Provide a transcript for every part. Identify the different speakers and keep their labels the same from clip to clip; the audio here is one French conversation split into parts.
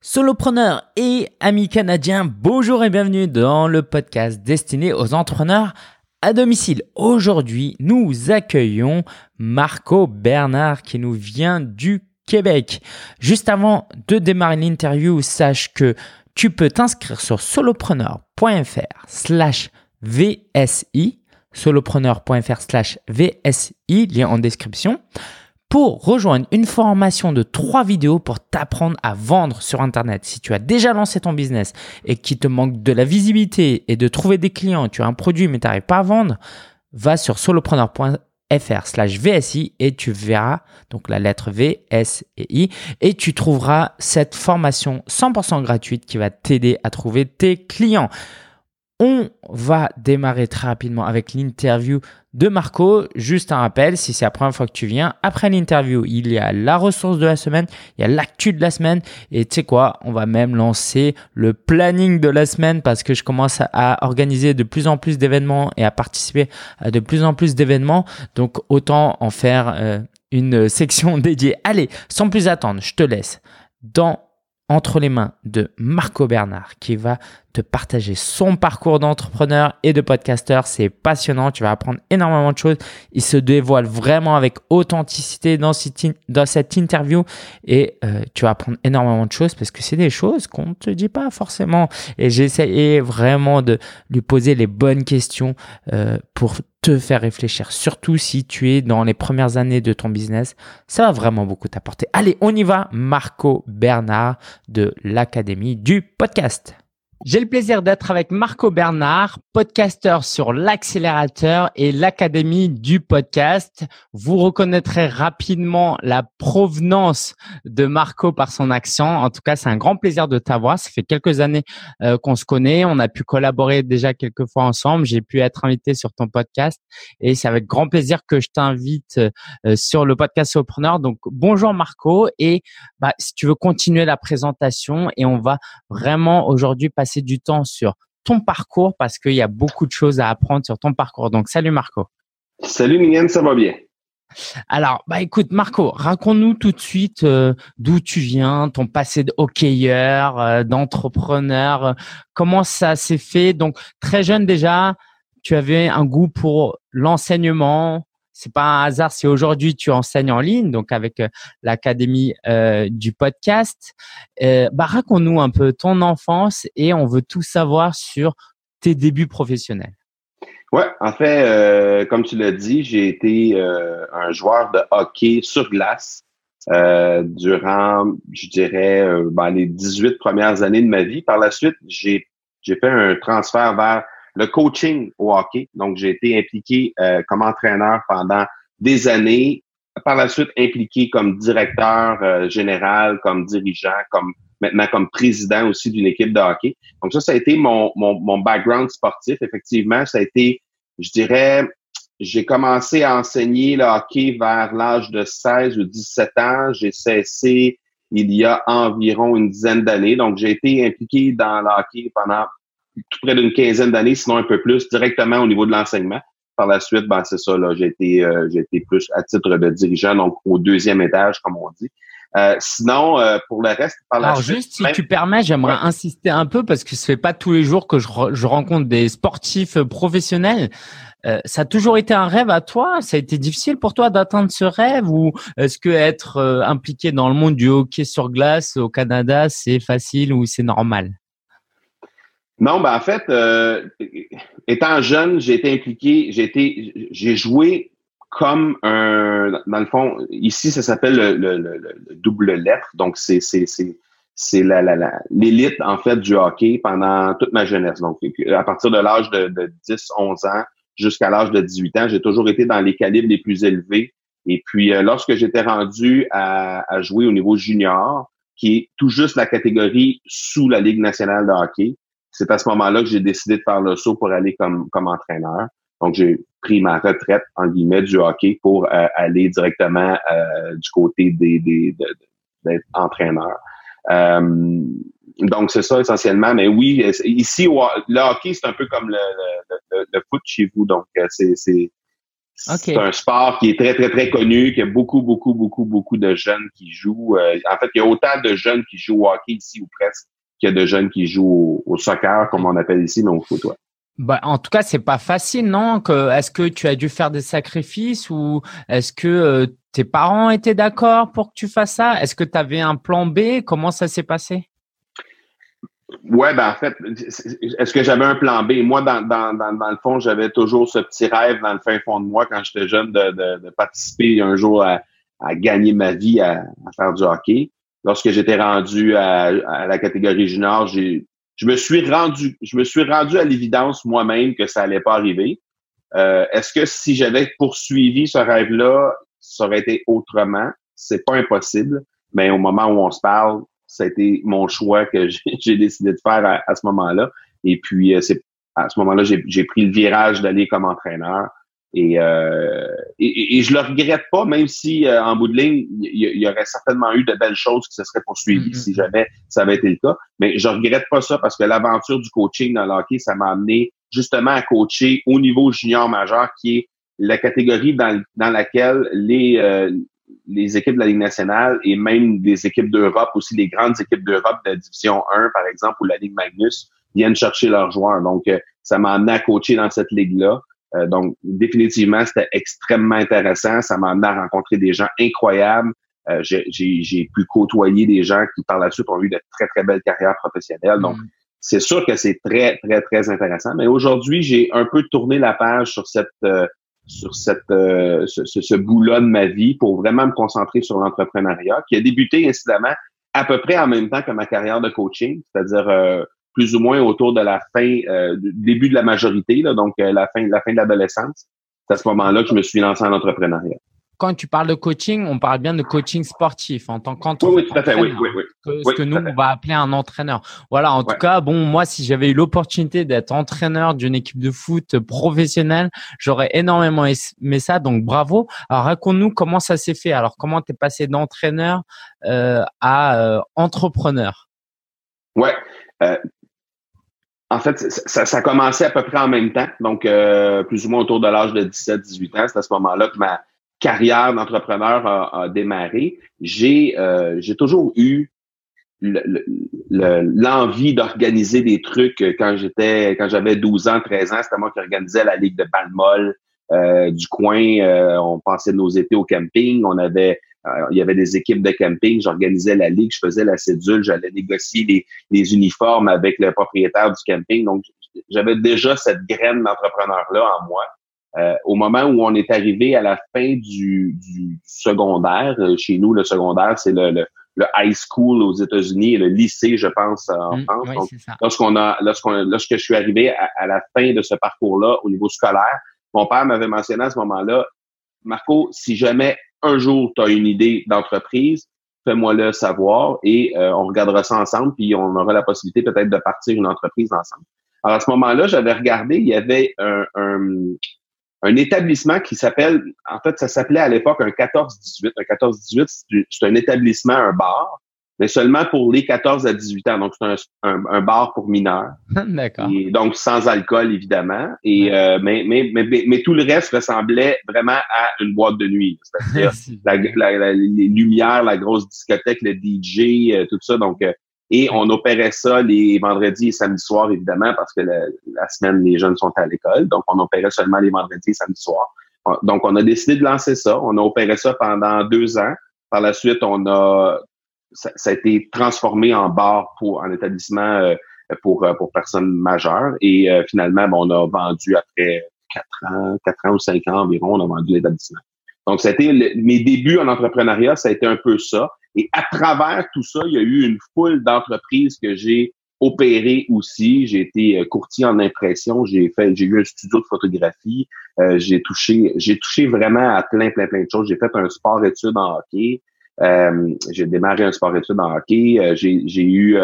Speaker 1: Solopreneurs et amis canadiens, bonjour et bienvenue dans le podcast destiné aux entrepreneurs à domicile. Aujourd'hui, nous accueillons Marco Bernard qui nous vient du Québec. Juste avant de démarrer l'interview, sache que tu peux t'inscrire sur solopreneur.fr slash VSI, solopreneur.fr slash VSI, lien en description pour rejoindre une formation de trois vidéos pour t'apprendre à vendre sur Internet. Si tu as déjà lancé ton business et qu'il te manque de la visibilité et de trouver des clients, tu as un produit mais tu n'arrives pas à vendre, va sur solopreneur.fr slash VSI et tu verras donc la lettre V, S et I et tu trouveras cette formation 100% gratuite qui va t'aider à trouver tes clients. On va démarrer très rapidement avec l'interview de Marco. Juste un rappel, si c'est la première fois que tu viens, après l'interview, il y a la ressource de la semaine, il y a l'actu de la semaine et tu sais quoi, on va même lancer le planning de la semaine parce que je commence à organiser de plus en plus d'événements et à participer à de plus en plus d'événements. Donc autant en faire euh, une section dédiée. Allez, sans plus attendre, je te laisse dans entre les mains de Marco Bernard qui va te partager son parcours d'entrepreneur et de podcasteur. C'est passionnant, tu vas apprendre énormément de choses. Il se dévoile vraiment avec authenticité dans cette, interview et euh, tu vas apprendre énormément de choses parce que c'est des choses qu'on ne te dit pas forcément. Et j'essaie vraiment de lui poser les bonnes questions euh, pour te faire réfléchir, surtout si tu es dans les premières années de ton business. Ça va vraiment beaucoup t'apporter. Allez, on y va. Marco Bernard de l'Académie du podcast. J'ai le plaisir d'être avec Marco Bernard, podcasteur sur l'accélérateur et l'académie du podcast. Vous reconnaîtrez rapidement la provenance de Marco par son accent. En tout cas, c'est un grand plaisir de t'avoir. Ça fait quelques années euh, qu'on se connaît. On a pu collaborer déjà quelques fois ensemble. J'ai pu être invité sur ton podcast et c'est avec grand plaisir que je t'invite euh, sur le podcast Sopreneur. Donc, bonjour Marco et bah, si tu veux continuer la présentation et on va vraiment aujourd'hui passer du temps sur ton parcours parce qu'il y a beaucoup de choses à apprendre sur ton parcours. Donc, salut Marco.
Speaker 2: Salut Miguel, ça va bien?
Speaker 1: Alors, bah écoute Marco, raconte-nous tout de suite euh, d'où tu viens, ton passé de hockeyeur, euh, d'entrepreneur, comment ça s'est fait? Donc très jeune déjà, tu avais un goût pour l'enseignement, c'est pas un hasard si aujourd'hui tu enseignes en ligne, donc avec euh, l'académie euh, du podcast. Euh, bah, raconte-nous un peu ton enfance et on veut tout savoir sur tes débuts professionnels.
Speaker 2: Ouais, en fait, comme tu l'as dit, j'ai été un joueur de hockey sur glace durant, je dirais, ben, les 18 premières années de ma vie. Par la suite, j'ai fait un transfert vers le coaching au hockey. Donc, j'ai été impliqué euh, comme entraîneur pendant des années. Par la suite, impliqué comme directeur euh, général, comme dirigeant, comme maintenant comme président aussi d'une équipe de hockey. Donc, ça, ça a été mon, mon, mon background sportif. Effectivement, ça a été, je dirais, j'ai commencé à enseigner le hockey vers l'âge de 16 ou 17 ans. J'ai cessé il y a environ une dizaine d'années. Donc, j'ai été impliqué dans le hockey pendant tout près d'une quinzaine d'années, sinon un peu plus, directement au niveau de l'enseignement. Par la suite, ben, c'est ça, là, j'ai été, euh, j'ai été plus à titre de dirigeant, donc au deuxième étage, comme on dit. Euh, sinon, euh, pour le reste,
Speaker 1: par la Alors juste, si tu permets, j'aimerais insister un peu parce que ce fait pas tous les jours que je, je rencontre des sportifs professionnels. ça a toujours été un rêve à toi? Ça a été difficile pour toi d'atteindre ce rêve? Ou est-ce que être impliqué dans le monde du hockey sur glace au Canada, c'est facile ou c'est normal?
Speaker 2: Non, ben en fait, euh, étant jeune, j'ai été impliqué, j'ai été, j'ai joué comme un, dans le fond, ici ça s'appelle le, le, le, double lettre, donc c'est c'est c'est c'est la l'élite en fait du hockey pendant toute ma jeunesse. Donc à partir de l'âge de, de 10, 11 ans jusqu'à l'âge de 18 ans, j'ai toujours été dans les calibres les plus élevés. Et puis euh, lorsque j'étais rendu à, à jouer au niveau junior, qui est tout juste la catégorie sous la Ligue nationale de hockey, c'est à ce moment-là que j'ai décidé de faire le saut pour aller comme, comme entraîneur. Donc, j'ai pris ma retraite, en guillemets, du hockey pour euh, aller directement euh, du côté des, des d'être entraîneur. Euh, donc, c'est ça essentiellement. Mais oui, ici, le hockey, c'est un peu comme le, le, le, foot chez vous. Donc, c'est, c'est, C'est un sport qui est très, très, très connu, qu'il y a beaucoup, beaucoup, beaucoup, beaucoup de jeunes qui jouent. En fait, il y a autant de jeunes qui jouent au hockey ici ou presque qu'il y a de jeunes qui jouent au, soccer, comme on appelle ici, mais au foot,
Speaker 1: Bah, en tout cas, c'est pas facile, non? Est-ce que tu as dû faire des sacrifices ou est-ce que euh, tes parents étaient d'accord pour que tu fasses ça? Est-ce que tu avais un plan B? Comment ça s'est passé?
Speaker 2: Ouais, ben en fait, est-ce que j'avais un plan B? Moi, dans, dans, dans, dans le fond, j'avais toujours ce petit rêve dans le fin fond de moi quand j'étais jeune de, de, de, participer un jour à, à gagner ma vie à, à, faire du hockey. Lorsque j'étais rendu à, à, la catégorie junior, je me suis rendu je me suis rendu à l'évidence moi-même que ça allait pas arriver. Euh, est-ce que si j'avais poursuivi ce rêve-là, ça aurait été autrement? C'est pas impossible, mais au moment où on se parle, été mon choix que j'ai décidé de faire à, ce moment-là. Et puis, euh, à ce moment-là, j'ai pris le virage d'aller comme entraîneur. Et, euh, et, je le regrette pas, même si euh, en bout de ligne, il y, aurait certainement eu de belles choses qui se seraient poursuivies mm-hmm. si jamais ça avait été le cas. Mais je regrette pas ça parce que l'aventure du coaching dans le hockey, ça m'a amené justement à coacher au niveau junior majeur, qui est la catégorie dans, dans laquelle les, euh, les équipes de la Ligue nationale et même des équipes d'Europe, aussi les grandes équipes d'Europe de la Division 1, par exemple, ou la Ligue Magnus, viennent chercher leurs joueurs. Donc, euh, ça m'a amené à coacher dans cette ligue-là. Euh, donc, définitivement, c'était extrêmement intéressant. Ça m'a amené à rencontrer des gens incroyables. Euh, j'ai pu côtoyer des gens qui, par la suite, ont eu de très, très belles carrières professionnelles. Donc, mm. c'est sûr que c'est très, très, très intéressant. Mais aujourd'hui, j'ai un peu tourné la page sur cette sur cette euh, ce, ce, bout-là de ma vie pour vraiment me concentrer sur l'entrepreneuriat, qui a débuté incidemment à peu près en même temps que ma carrière de coaching, c'est-à-dire euh, plus ou moins autour de la fin, euh, début de la majorité, là, donc la fin, la fin de l'adolescence. C'est à ce moment-là que je me suis lancé en entrepreneuriat
Speaker 1: quand tu parles de coaching, on parle bien de coaching sportif en tant qu'entraîneur.
Speaker 2: Oui, oui, tout à fait. Oui, oui, oui.
Speaker 1: ce que nous, on va appeler un entraîneur. Voilà, en tout cas, bon, moi, si j'avais eu l'opportunité d'être entraîneur d'une équipe de foot professionnelle, j'aurais énormément aimé ça. Donc, bravo. Alors, raconte-nous comment ça s'est fait. Alors, comment tu es passé d'entraîneur euh, à euh, entrepreneur?
Speaker 2: Ouais. Euh, en fait, ça, ça, a commencé à peu près en même temps, donc plus ou moins autour de l'âge de 17-18 ans. C'est à ce moment-là que ma, carrière d'entrepreneur a, démarré, j'ai euh, j'ai toujours eu l'envie d'organiser des trucs quand j'étais quand j'avais 12 ans, 13 ans, c'était moi qui organisais la ligue de balmol euh, du coin. Euh, on passait nos étés au camping. On avait il y avait des équipes de camping. J'organisais la ligue, je faisais la cédule, j'allais négocier les, les uniformes avec le propriétaire du camping. Donc j'avais déjà cette graine d'entrepreneur là en moi. Euh, au moment où on est arrivé à la fin du, du secondaire, euh, chez nous, le secondaire, c'est le, le, high school aux États-Unis et le lycée, je pense, en mmh, France. lorsqu'on a, lorsqu'on, lorsque je suis arrivé à, la fin de ce parcours-là au niveau scolaire, mon père m'avait mentionné à ce moment-là, Marco, si jamais un jour tu as une idée d'entreprise, fais-moi le savoir et euh, on regardera ça ensemble, puis on aura la possibilité peut-être de partir une entreprise ensemble. Alors à ce moment-là, j'avais regardé, il y avait un, un établissement qui s'appelle, en fait, ça s'appelait à l'époque un 14-18. Un 14-18, c'est un établissement, un bar, mais seulement pour les 14 à 18 ans. Donc, c'est un, un, bar pour mineurs.
Speaker 1: D'accord.
Speaker 2: donc, sans alcool, évidemment. Et, euh, mais, mais, mais, mais, tout le reste ressemblait vraiment à une boîte de nuit. C'est-à-dire la, les lumières, la grosse discothèque, le DJ, euh, tout ça. Donc, euh, et on opérait ça les vendredis et samedis soirs, évidemment, parce que la, semaine, les jeunes sont à l'école. Donc, on opérait seulement les vendredis et samedis soirs. Donc, on a décidé de lancer ça. On a opéré ça pendant deux ans. Par la suite, on a ça, a été transformé en bar pour en établissement euh, pour, euh, pour personnes majeures. Et euh, finalement, on a vendu après quatre ans, quatre ans ou cinq ans environ, on a vendu l'établissement. Donc, été mes débuts en entrepreneuriat, ça a été un peu ça. Et à travers tout ça, il y a eu une foule d'entreprises que j'ai opérées aussi. J'ai été courtier en impression, j'ai fait, j'ai eu un studio de photographie, j'ai touché, j'ai touché vraiment à plein, plein, plein de choses. J'ai fait un sport études en hockey. Euh, j'ai démarré un sport études en hockey. j'ai, j'ai eu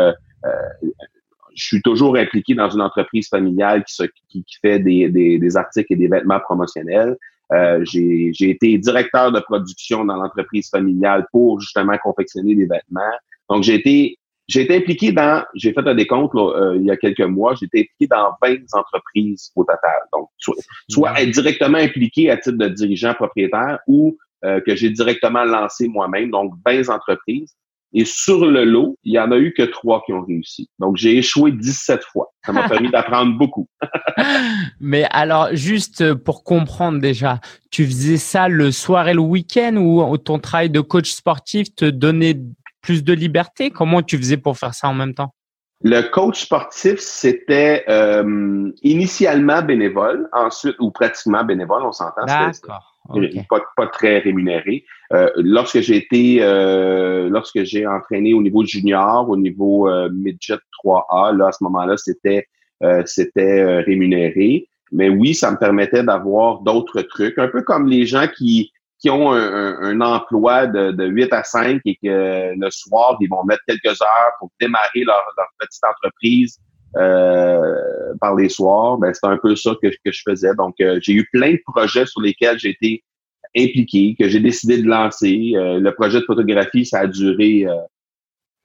Speaker 2: je suis toujours impliqué dans une entreprise familiale qui, qui, qui fait des, des, des, articles et des vêtements promotionnels. Euh, j'ai été directeur de production dans l'entreprise familiale pour justement confectionner des vêtements. Donc, j'ai été j'ai été impliqué dans, j'ai fait un décompte euh, il y a quelques mois, j'ai été impliqué dans 20 entreprises au total. Donc, soit, être directement impliqué à titre de dirigeant propriétaire ou euh, que j'ai directement lancé moi-même, donc 20 entreprises. Et sur le lot, il y en a eu que trois qui ont réussi. Donc, j'ai échoué 17 fois. Ça m'a permis d'apprendre beaucoup.
Speaker 1: Mais alors, juste pour comprendre déjà, tu faisais ça le soir et le week-end ou ton travail de coach sportif te donnait plus de liberté? Comment tu faisais pour faire ça en même temps?
Speaker 2: Le coach sportif, c'était euh, initialement bénévole, ensuite, ou pratiquement bénévole, on s'entend.
Speaker 1: D'accord.
Speaker 2: Pas, pas, très rémunéré. Euh, lorsque j'ai été, euh, lorsque j'ai entraîné au niveau junior, au niveau euh, midget 3A, là à ce moment-là, c'était euh, c'était rémunéré. Mais oui, ça me permettait d'avoir d'autres trucs, un peu comme les gens qui qui ont un, un, emploi de, de, 8 à 5 et que le soir, ils vont mettre quelques heures pour démarrer leur, leur petite entreprise euh, par les soirs, ben, c'est un peu ça que, que je faisais. Donc, euh, j'ai eu plein de projets sur lesquels j'ai été impliqué, que j'ai décidé de lancer. Euh, le projet de photographie, ça a duré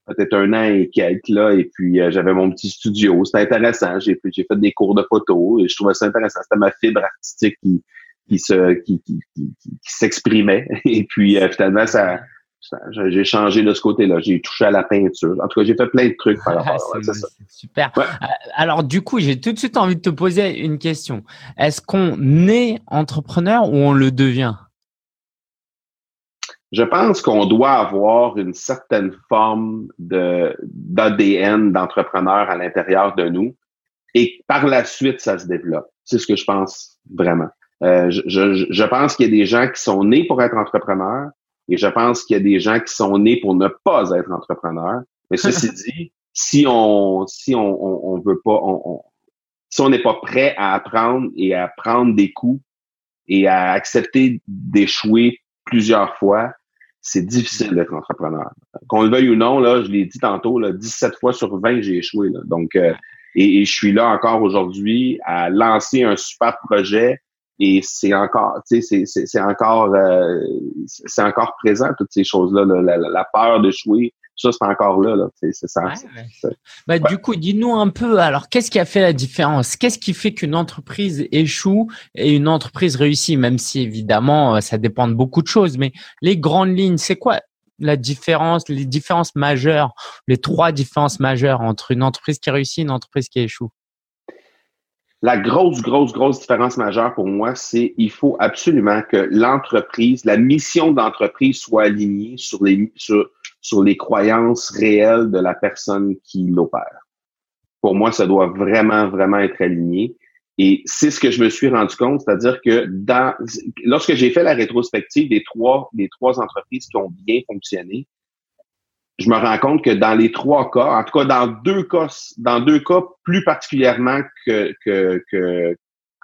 Speaker 2: peut-être un an et quelques, là, et puis j'avais mon petit studio. C'était intéressant. J'ai j'ai fait des cours de photo et je trouvais ça intéressant. C'était ma fibre artistique qui, qui se qui, qui, qui, qui s'exprimait. Et puis finalement, ça j'ai changé de ce côté-là. J'ai touché à la peinture. En tout cas, j'ai fait plein de trucs par rapport
Speaker 1: à ça. Super. Euh, alors, du coup, j'ai tout de suite envie de te poser une question. Est-ce qu'on est entrepreneur ou on le devient?
Speaker 2: Je pense qu'on doit avoir une certaine forme de d'ADN d'entrepreneur à l'intérieur de nous et par la suite, ça se développe. C'est ce que je pense vraiment. Euh, je, je, je pense qu'il y a des gens qui sont nés pour être entrepreneurs, et je pense qu'il y a des gens qui sont nés pour ne pas être entrepreneurs. Mais ceci dit, si on si on, on, veut pas, on, si on n'est pas prêt à apprendre et à prendre des coups et à accepter d'échouer plusieurs fois, c'est difficile d'être entrepreneur. Qu'on le veuille ou non, là, je l'ai dit tantôt, là, 17 fois sur 20, j'ai échoué. Là. Donc, euh, et, je suis là encore aujourd'hui à lancer un super projet et c'est encore, tu sais, c'est encore, euh, c'est encore présent toutes ces choses-là, la, peur d'échouer, ça c'est encore là, là c'est ça.
Speaker 1: Bah, Du coup, dis-nous un peu. Alors, qu'est-ce qui a fait la différence? Qu'est-ce qui fait qu'une entreprise échoue et une entreprise réussit? Même si évidemment, euh, ça dépend de beaucoup de choses, mais les grandes lignes, c'est quoi la différence, les différences majeures, les trois différences majeures entre une entreprise qui réussit et une entreprise qui échoue?
Speaker 2: La grosse, grosse, grosse différence majeure pour moi, c'est il faut absolument que l'entreprise, la mission d'entreprise soit alignée sur les, sur, sur les croyances réelles de la personne qui l'opère. Pour moi, ça doit vraiment, vraiment être aligné. Et c'est ce que je me suis rendu compte, c'est-à-dire que dans, lorsque j'ai fait la rétrospective des trois, des trois entreprises qui ont bien fonctionné, je me rends compte que dans les trois cas, en tout cas dans deux cas, dans deux cas plus particulièrement que, que, que,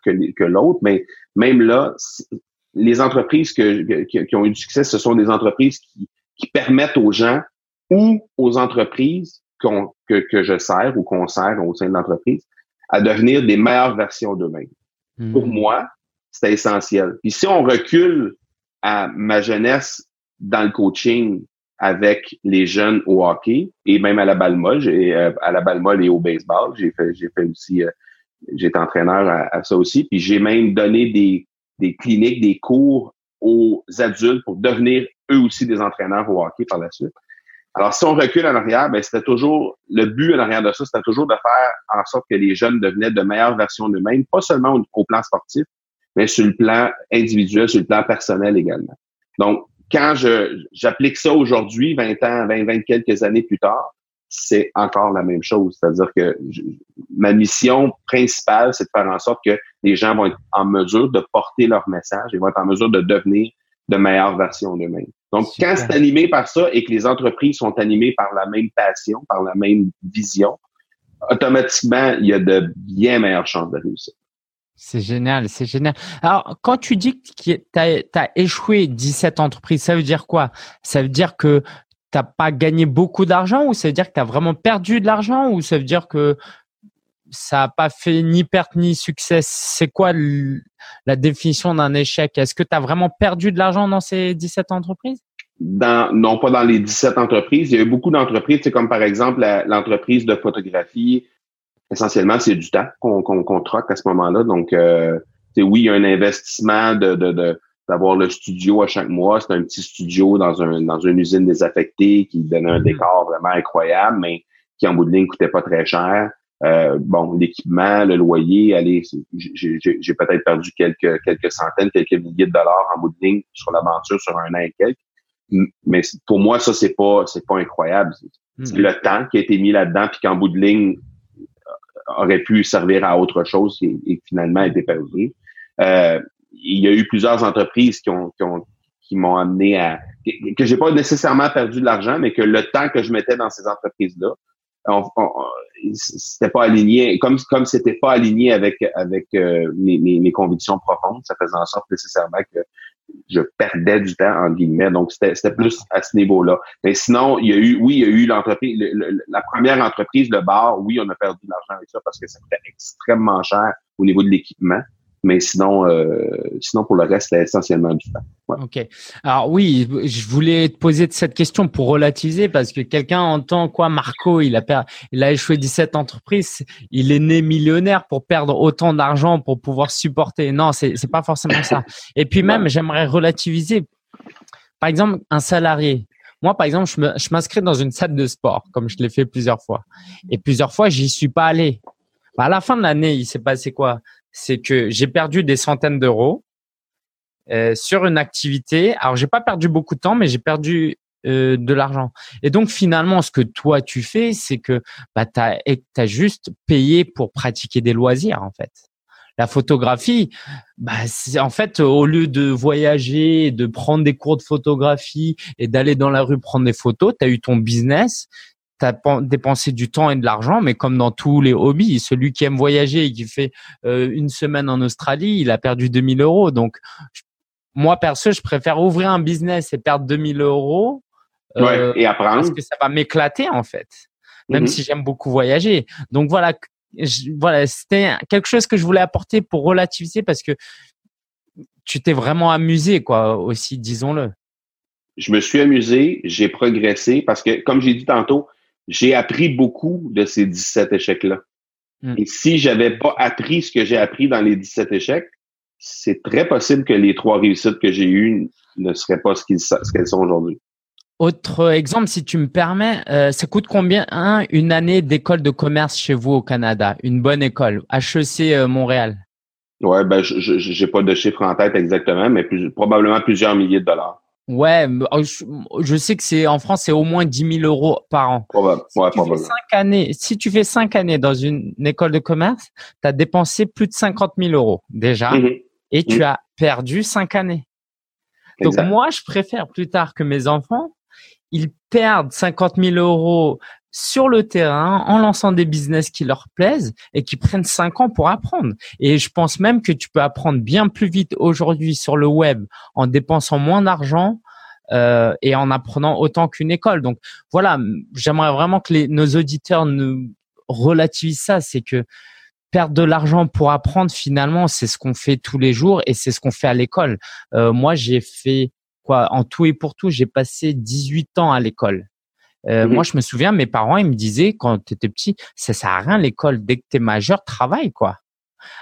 Speaker 2: que, l'autre, mais même là, les entreprises que, qui, ont eu du succès, ce sont des entreprises qui, qui permettent aux gens ou aux entreprises que, que je sers ou qu'on sert au sein de l'entreprise à devenir des meilleures versions d'eux-mêmes. Hmm. Pour moi, c'est essentiel. Puis si on recule à ma jeunesse dans le coaching, avec les jeunes au hockey et même à la balle molle, euh, à la balle molle et au baseball. J'ai fait, j'ai fait aussi, euh, j'étais entraîneur à, ça aussi. Puis j'ai même donné des, des cliniques, des cours aux adultes pour devenir eux aussi des entraîneurs au hockey par la suite. Alors, si on recule en arrière, ben, c'était toujours, le but en arrière de ça, c'était toujours de faire en sorte que les jeunes devenaient de meilleures versions d'eux-mêmes, pas seulement au plan sportif, mais sur le plan individuel, sur le plan personnel également. Donc, quand je j'applique ça aujourd'hui, 20 ans, 20, 20 quelques années plus tard, c'est encore la même chose. C'est-à-dire que ma mission principale, c'est de faire en sorte que les gens vont être en mesure de porter leur message et vont être en mesure de devenir de meilleures versions d'eux-mêmes. Donc, quand c'est animé par ça et que les entreprises sont animées par la même passion, par la même vision, automatiquement, il y a de bien meilleures chances de réussir.
Speaker 1: C'est génial, c'est génial. Alors, quand tu dis que tu as, échoué 17 entreprises, ça veut dire quoi? Ça veut dire que tu n'as pas gagné beaucoup d'argent ou ça veut dire que tu as vraiment perdu de l'argent ou ça veut dire que ça n'a pas fait ni perte ni succès? C'est quoi la définition d'un échec? Est-ce que tu as vraiment perdu de l'argent dans ces 17 entreprises?
Speaker 2: Non pas dans les 17 entreprises. Il y a eu beaucoup d'entreprises, comme par exemple l'entreprise de photographie. Essentiellement, c'est du temps qu'on qu'on troque à ce moment-là. Donc, euh, oui, il y a un investissement de, de, d'avoir le studio à chaque mois. C'est un petit studio dans, un, dans une usine désaffectée qui donnait un mm-hmm. décor vraiment incroyable, mais qui en bout de ligne coûtait pas très cher. Euh, bon, l'équipement, le loyer, allez, j'ai peut-être perdu quelques quelques centaines, quelques milliers de dollars en bout de ligne sur l'aventure sur un an et quelques. Mais pour moi, ça c'est pas c'est pas incroyable. C'est hmm. le temps qui a été mis là-dedans, puis qu'en bout de ligne aurait pu servir à autre chose et, finalement a perdu. Euh, il y a eu plusieurs entreprises qui ont qui qui m'ont amené à que j'ai pas nécessairement perdu de l'argent, mais que le temps que je mettais dans ces entreprises-là c'était pas aligné, comme comme c'était pas aligné avec avec euh, mes, mes, convictions profondes, ça faisait en sorte nécessairement que je perdais du temps en guillemets. Donc c'était plus à ce niveau-là. Mais sinon, il y a eu, oui, il y a eu l'entreprise, la première entreprise, le bar, oui, on a perdu de l'argent avec ça parce que ça coûtait extrêmement cher au niveau de l'équipement. Mais sinon, euh, sinon pour le reste, c'est essentiellement du temps.
Speaker 1: Ok. Alors oui, je voulais te poser cette question pour relativiser parce que quelqu'un entend quoi Marco, il a per... il a échoué 17 entreprises, il est né millionnaire pour perdre autant d'argent pour pouvoir supporter. Non, c'est c'est pas forcément ça. Et puis même, j'aimerais relativiser. Par exemple, un salarié. Moi, par exemple, je m'inscris dans une salle de sport, comme je l'ai fait plusieurs fois. Et plusieurs fois, j'y suis pas allé. À la fin de l'année, il s'est passé quoi? C'est que j'ai perdu des centaines d'euros euh, sur une activité. Alors, j'ai pas perdu beaucoup de temps, mais j'ai perdu euh, de l'argent. Et donc, finalement, ce que toi, tu fais, c'est que bah, tu as, juste payé pour pratiquer des loisirs, en fait. La photographie, bah, en fait au lieu de voyager, de prendre des cours de photographie et d'aller dans la rue prendre des photos, tu as eu ton business tu as dépensé du temps et de l'argent, mais comme dans tous les hobbies, celui qui aime voyager et qui fait euh, une semaine en Australie, il a perdu 2000 euros. Donc, moi, perso, je préfère ouvrir un business et perdre 2000 euros.
Speaker 2: Euh, et apprendre.
Speaker 1: Parce que ça va m'éclater, en fait. Même mm-hmm. si j'aime beaucoup voyager. Donc, voilà, voilà, c'était quelque chose que je voulais apporter pour relativiser parce que tu t'es vraiment amusé, quoi, aussi, disons-le.
Speaker 2: Je me suis amusé, j'ai progressé parce que, comme j'ai dit tantôt, j'ai appris beaucoup de ces 17 échecs-là. Hmm. Et si j'avais pas appris ce que j'ai appris dans les 17 échecs, c'est très possible que les trois réussites que j'ai eues ne seraient pas ce qu'elles sont aujourd'hui.
Speaker 1: Autre exemple, si tu me permets, euh, ça coûte combien une année d'école de commerce chez vous au Canada? Une bonne école, HEC euh, Montréal?
Speaker 2: Ouais, ben je n'ai pas de chiffre en tête exactement, mais probablement plusieurs milliers de dollars.
Speaker 1: Ouais, oh, je sais que c'est en France, c'est au moins 10 000 euros par an.
Speaker 2: si, tu
Speaker 1: fais cinq années, si tu fais cinq années dans une école de commerce, tu as dépensé plus de 50 000 euros déjà mm-hmm. et tu mm-hmm. as perdu cinq années. Donc moi, je préfère plus tard que mes enfants, ils perdent 50 000 euros sur le terrain en lançant des business qui leur plaisent et qui prennent cinq ans pour apprendre. Et je pense même que tu peux apprendre bien plus vite aujourd'hui sur le web en dépensant moins d'argent euh, et en apprenant autant qu'une école. Donc voilà, j'aimerais vraiment que nos auditeurs nous relativisent ça, c'est que perdre de l'argent pour apprendre finalement, c'est ce qu'on fait tous les jours et c'est ce qu'on fait à l'école. Euh, moi, j'ai fait quoi? En tout et pour tout, j'ai passé 18 ans à l'école. Euh, moi, je me souviens, mes parents, ils me disaient quand tu étais petit, ça sert à rien l'école. Dès que tu es majeur, travaille quoi.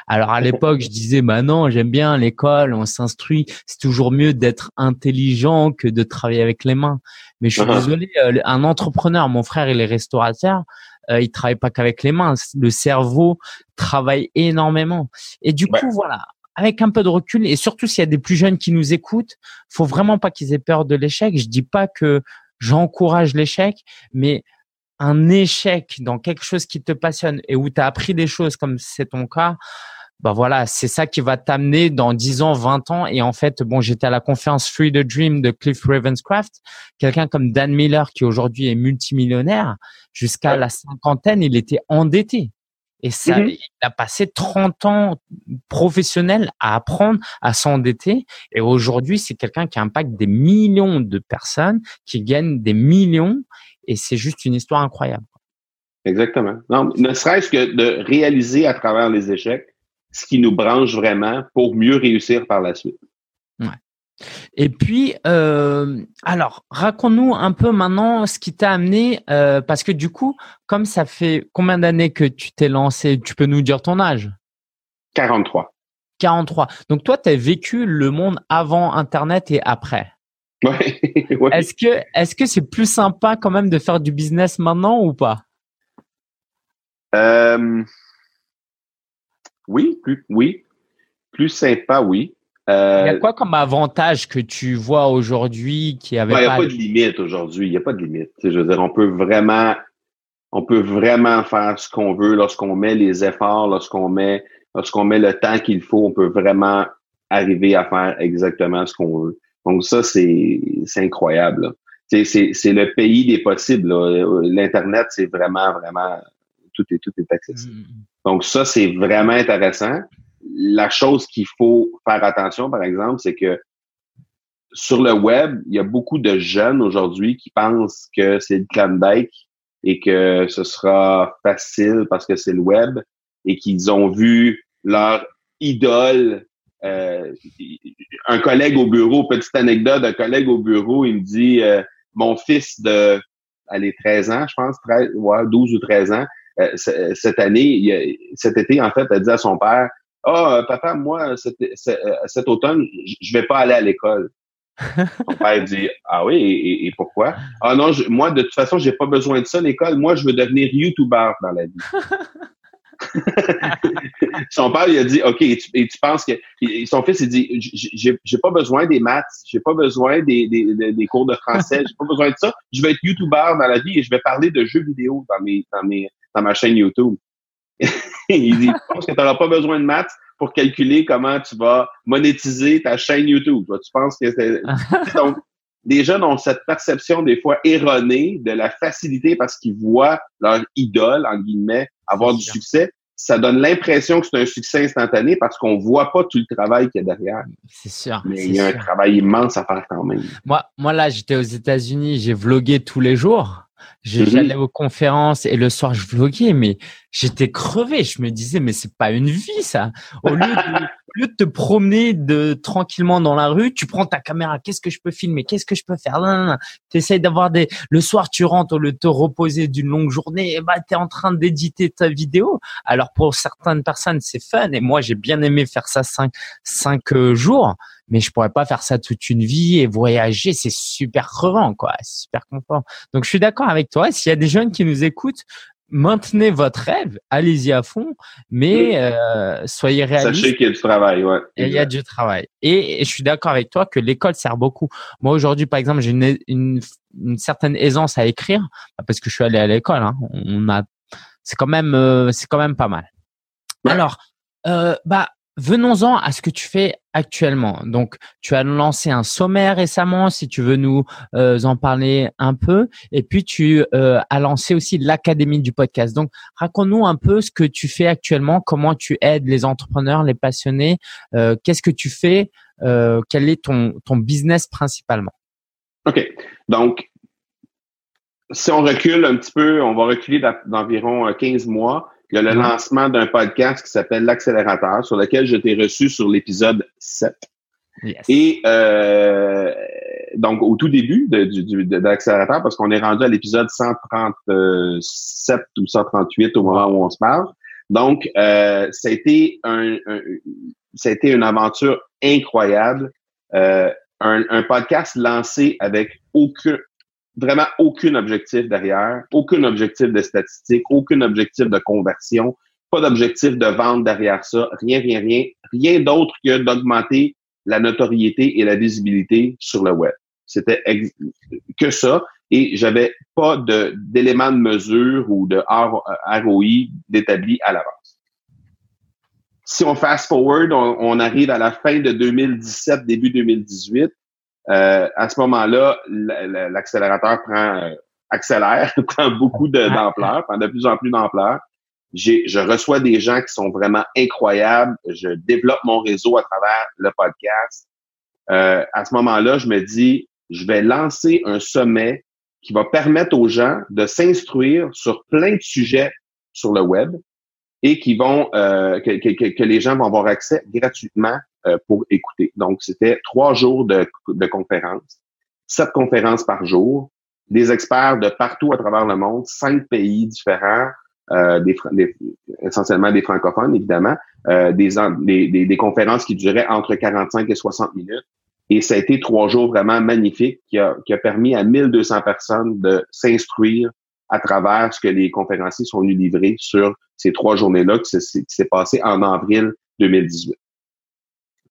Speaker 1: Alors à l'époque, je disais, bah non, j'aime bien l'école, on s'instruit. C'est toujours mieux d'être intelligent que de travailler avec les mains. Mais je suis uh-huh. désolé, euh, un entrepreneur, mon frère, il est restaurateur, euh, il travaille pas qu'avec les mains. Le cerveau travaille énormément. Et du coup, voilà, avec un peu de recul et surtout s'il y a des plus jeunes qui nous écoutent, faut vraiment pas qu'ils aient peur de l'échec. Je dis pas que j'encourage l'échec, mais un échec dans quelque chose qui te passionne et où tu as appris des choses comme c'est ton cas, bah voilà, c'est ça qui va t'amener dans 10 ans, 20 ans. Et en fait, bon, j'étais à la conférence Free the Dream de Cliff Ravenscraft. Quelqu'un comme Dan Miller, qui aujourd'hui est multimillionnaire, jusqu'à la cinquantaine, il était endetté. Et ça, mm-hmm. il a passé 30 ans professionnels à apprendre à s'endetter. Et aujourd'hui, c'est quelqu'un qui impacte des millions de personnes, qui gagne des millions. Et c'est juste une histoire incroyable.
Speaker 2: Exactement. Non, ne serait-ce que de réaliser à travers les échecs ce qui nous branche vraiment pour mieux réussir par la suite.
Speaker 1: Ouais. Et puis, euh, alors, raconte-nous un peu maintenant ce qui t'a amené, euh, parce que du coup, comme ça fait combien d'années que tu t'es lancé, tu peux nous dire ton âge?
Speaker 2: 43.
Speaker 1: 43. Donc toi, tu as vécu le monde avant Internet et après.
Speaker 2: Ouais.
Speaker 1: Est-ce que est-ce que c'est plus sympa quand même de faire du business maintenant ou pas?
Speaker 2: Euh, Oui, plus oui, plus sympa, oui.
Speaker 1: Euh, il y a quoi comme avantage que tu vois aujourd'hui qui avait
Speaker 2: ben, Il n'y a pas de limite aujourd'hui. Il n'y a pas de limite. Je veux dire, on peut vraiment, on peut vraiment faire ce qu'on veut lorsqu'on met les efforts, lorsqu'on met, lorsqu'on met le temps qu'il faut. On peut vraiment arriver à faire exactement ce qu'on veut. Donc ça, c'est, c'est incroyable. C'est, c'est, le pays des possibles. L'internet, c'est vraiment, vraiment tout est tout est accessible. Mm. Donc ça, c'est vraiment intéressant la chose qu'il faut faire attention, par exemple, c'est que sur le web, il y a beaucoup de jeunes aujourd'hui qui pensent que c'est le Klondike et que ce sera facile parce que c'est le web et qu'ils ont vu leur idole. Euh, un collègue au bureau, petite anecdote, un collègue au bureau, il me dit euh, mon fils de allez, 13 ans, je pense, 13, ouais, 12 ou 13 ans, euh, cette année, cet été, en fait, a dit à son père ah, oh, papa, moi, cet, cet, automne, je vais pas aller à l'école. Mon père dit Ah oui, et, pourquoi? Ah non, moi, de toute façon, j'ai pas besoin de ça, l'école. Moi, je veux devenir YouTuber dans la vie. son père il a dit OK, et tu, penses que son fils il dit j'ai, pas besoin des maths, j'ai pas besoin des, des, des, cours de français, j'ai pas besoin de ça. Je vais être YouTuber dans la vie et je vais parler de jeux vidéo dans mes dans mes dans ma chaîne YouTube. il dit, je pense que tu n'auras pas besoin de maths pour calculer comment tu vas monétiser ta chaîne YouTube. Tu penses que c'est... Donc, les jeunes ont cette perception des fois erronée de la facilité parce qu'ils voient leur idole, en guillemets, avoir du succès. Ça donne l'impression que c'est un succès instantané parce qu'on voit pas tout le travail qu'il y a derrière.
Speaker 1: C'est sûr.
Speaker 2: Mais il y a un travail immense à faire quand même.
Speaker 1: Moi, moi là, j'étais aux États-Unis, j'ai vlogué tous les jours. Mhm. J'allais aux conférences et le soir je vloguais, mais j'étais crevé. Je me disais, mais c'est pas une vie ça. Au lieu, de, te promener de tranquillement dans la rue, tu prends ta caméra. Qu'est-ce que je peux filmer? Qu'est-ce que je peux faire? Tu essayes d'avoir des. Le soir, tu rentres au lieu de te reposer d'une longue journée. Et bah, t'es en train d'éditer ta vidéo. Alors pour certaines personnes, c'est fun. Et moi, j'ai bien aimé faire ça cinq cinq euh, jours mais je pourrais pas faire ça toute une vie et voyager, c'est super crevant, quoi, super confort. Donc, je suis d'accord avec toi. S'il y a des jeunes qui nous écoutent, maintenez votre rêve, allez-y à fond, mais euh, soyez réalistes.
Speaker 2: Sachez qu'il y a du travail, ouais.
Speaker 1: il y a du travail. Et, je suis d'accord avec toi que l'école sert beaucoup. Moi aujourd'hui, par exemple, j'ai une, une, une, certaine aisance à écrire parce que je suis allé à l'école. Hein. On a, c'est quand même, euh, c'est quand même pas mal. Alors, euh, bah Venons-en à ce que tu fais actuellement. Donc, tu as lancé un sommaire récemment, si tu veux nous euh, en parler un peu. Et puis, tu euh, as lancé aussi l'académie du podcast. Donc, raconte-nous un peu ce que tu fais actuellement, comment tu aides les entrepreneurs, les passionnés. Euh, qu'est-ce que tu fais? Quel est ton, ton business principalement?
Speaker 2: OK. Donc, si on recule un petit peu, on va reculer d'environ 15 mois. Il y a le lancement d'un podcast qui s'appelle L'accélérateur, sur lequel je t'ai reçu sur l'épisode 7. Et euh, donc, au tout début de, de, l'accélérateur, parce qu'on est rendu à l'épisode 137 ou 138 au moment où on se parle. Donc, euh, ça, a été un, ça a été une aventure incroyable. Euh, un, un, podcast lancé avec aucun, vraiment aucun objectif derrière, aucun objectif de statistique, aucun objectif de conversion, pas d'objectif de vente derrière ça, rien, rien, rien, rien d'autre que d'augmenter la notoriété et la visibilité sur le web. C'était que ça. Et j'avais pas d'éléments de, mesure ou de ROI d'établi à l'avance. Si on fast forward, on, arrive à la fin de 2017, début 2018. Euh, à ce moment-là, l'accélérateur prend euh, accélère, prend beaucoup d'ampleur, prend de plus en plus d'ampleur. Je reçois des gens qui sont vraiment incroyables. Je développe mon réseau à travers le podcast. Euh, à ce moment-là, je me dis, je vais lancer un sommet qui va permettre aux gens de s'instruire sur plein de sujets sur le web et qui vont euh, que, que, que, les gens vont avoir accès gratuitement pour écouter. Donc, c'était trois jours de, de conférences, sept conférences par jour, des experts de partout à travers le monde, cinq pays différents, euh, des, essentiellement des francophones, évidemment, euh, des, des, des, conférences qui duraient entre 45 et 60 minutes. Et ça a été trois jours vraiment magnifiques qui a, qui a permis à 1200 personnes de s'instruire à travers ce que les conférenciers sont venus livrer sur ces trois journées-là qui s'est passé en avril 2018.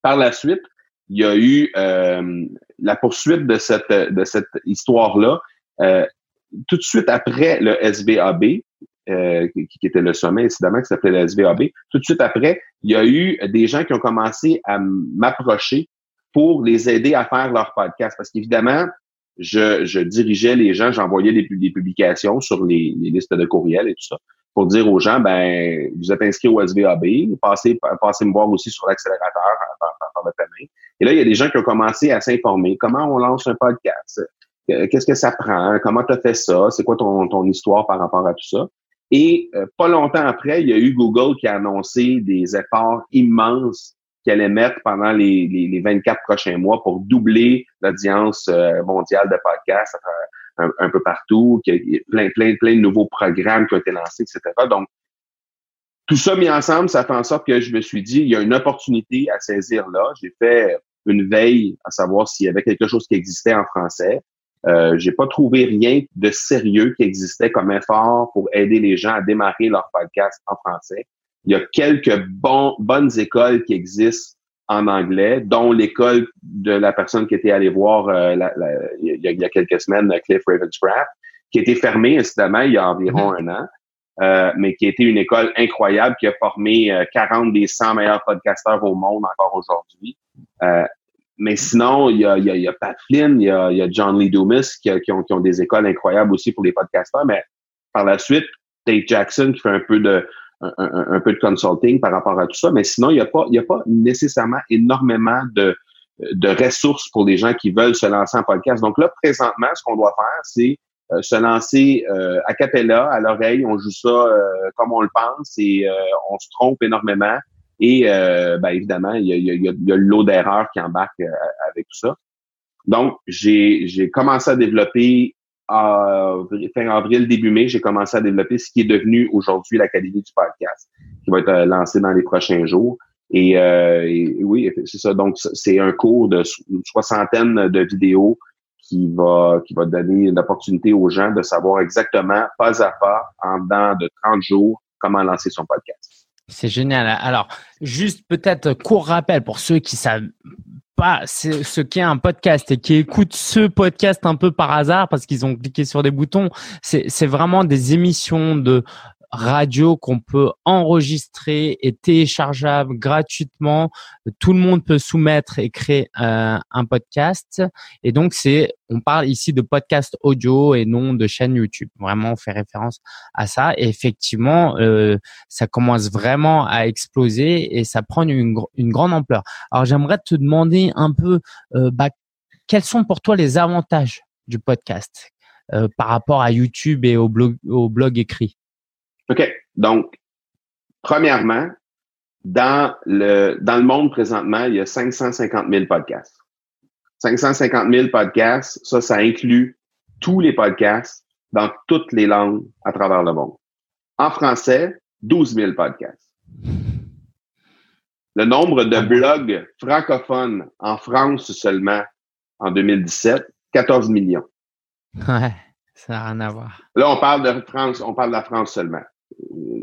Speaker 2: Par la suite, il y a eu euh, la poursuite de cette, histoire-là. Euh, tout de suite après le SVAB, euh, qui, était le sommet, évidemment, qui s'appelait le SVAB, tout de suite après, il y a eu des gens qui ont commencé à m'approcher pour les aider à faire leur podcast. Parce qu'évidemment, je, dirigeais les gens, j'envoyais des, des, publications sur les, les, listes de courriels et tout ça pour dire aux gens, ben, vous êtes inscrit au SVAB, passez, passez me voir aussi sur l'accélérateur par, par, par, Et là, il y a des gens qui ont commencé à s'informer. Comment on lance un podcast? Qu'est-ce que ça prend? Comment tu as fait ça? C'est quoi ton, ton histoire par rapport à tout ça? Et euh, pas longtemps après, il y a eu Google qui a annoncé des efforts immenses qu'elle allait mettre pendant les, les, 24 prochains mois pour doubler l'audience euh, mondiale de podcasts un, peu partout, qu'il y plein, plein, plein de nouveaux programmes qui ont été lancés, etc. Donc, tout ça mis ensemble, ça fait en sorte que je me suis dit, il y a une opportunité à saisir là. J'ai fait une veille à savoir s'il y avait quelque chose qui existait en français. Euh, j'ai pas trouvé rien de sérieux qui existait comme effort pour aider les gens à démarrer leur podcast en français. Il y a quelques bonnes écoles qui existent en anglais, dont l'école de la personne qui était allée voir euh, il, y a, quelques semaines, Cliff Ravenscraft, qui été fermée incidemment il y a environ mm-hmm. un an, euh, mais qui été une école incroyable qui a formé 40 euh, des 100 meilleurs podcasteurs au monde encore aujourd'hui. mais sinon, il y a, il y a, Pat Flynn, il y a, il y a John Lee Dumas qui, qui, ont, qui ont des écoles incroyables aussi pour les podcasteurs, mais par la suite, Dave Jackson qui fait un peu de un, peu de consulting par rapport à tout ça, mais sinon, il n'y a, pas, il y a pas nécessairement énormément de, de ressources pour les gens qui veulent se lancer en podcast. Donc là, présentement, ce qu'on doit faire, c'est euh, se lancer euh, à capella, à l'oreille, on joue ça euh, comme on le pense et on se trompe énormément. Et ben, évidemment, il y a, y a, il y a l'eau d'erreur qui embarque avec tout ça. Donc, j'ai commencé à développer fin avril, début mai, j'ai commencé à développer ce qui est devenu aujourd'hui l'Académie du podcast, qui va être euh, lancé dans les prochains jours. Et, euh, oui, c'est ça. Donc, c'est un cours de soixantaine de vidéos qui va, qui va donner l'opportunité aux gens de savoir exactement, pas à pas, en dedans de 30 jours, comment lancer son podcast.
Speaker 1: C'est génial. Alors, juste peut-être court rappel pour ceux qui savent pas ce qui est un podcast et qui écoutent ce podcast un peu par hasard parce qu'ils ont cliqué sur des boutons, c'est vraiment des émissions de radio qu'on peut enregistrer et téléchargeable gratuitement. Tout le monde peut soumettre et créer euh, un podcast. Et donc, c'est, on parle ici de podcast audio et non de chaîne YouTube. Vraiment, on fait référence à ça. Et effectivement, euh, ça commence vraiment à exploser et ça prend une, une grande ampleur. Alors, j'aimerais te demander un peu, euh, bah, quels sont pour toi les avantages du podcast par rapport à YouTube et au blog, au blog écrit?
Speaker 2: OK. Donc, premièrement, dans le, dans le monde présentement, il y a 550 000 podcasts. 550 000 podcasts, ça, ça inclut tous les podcasts dans toutes les langues à travers le monde. En français, 12 000 podcasts. Le nombre de blogs francophones en France seulement en 2017, 14 millions.
Speaker 1: Ouais, ça n'a rien à voir.
Speaker 2: Là, on parle de France, on parle de la France seulement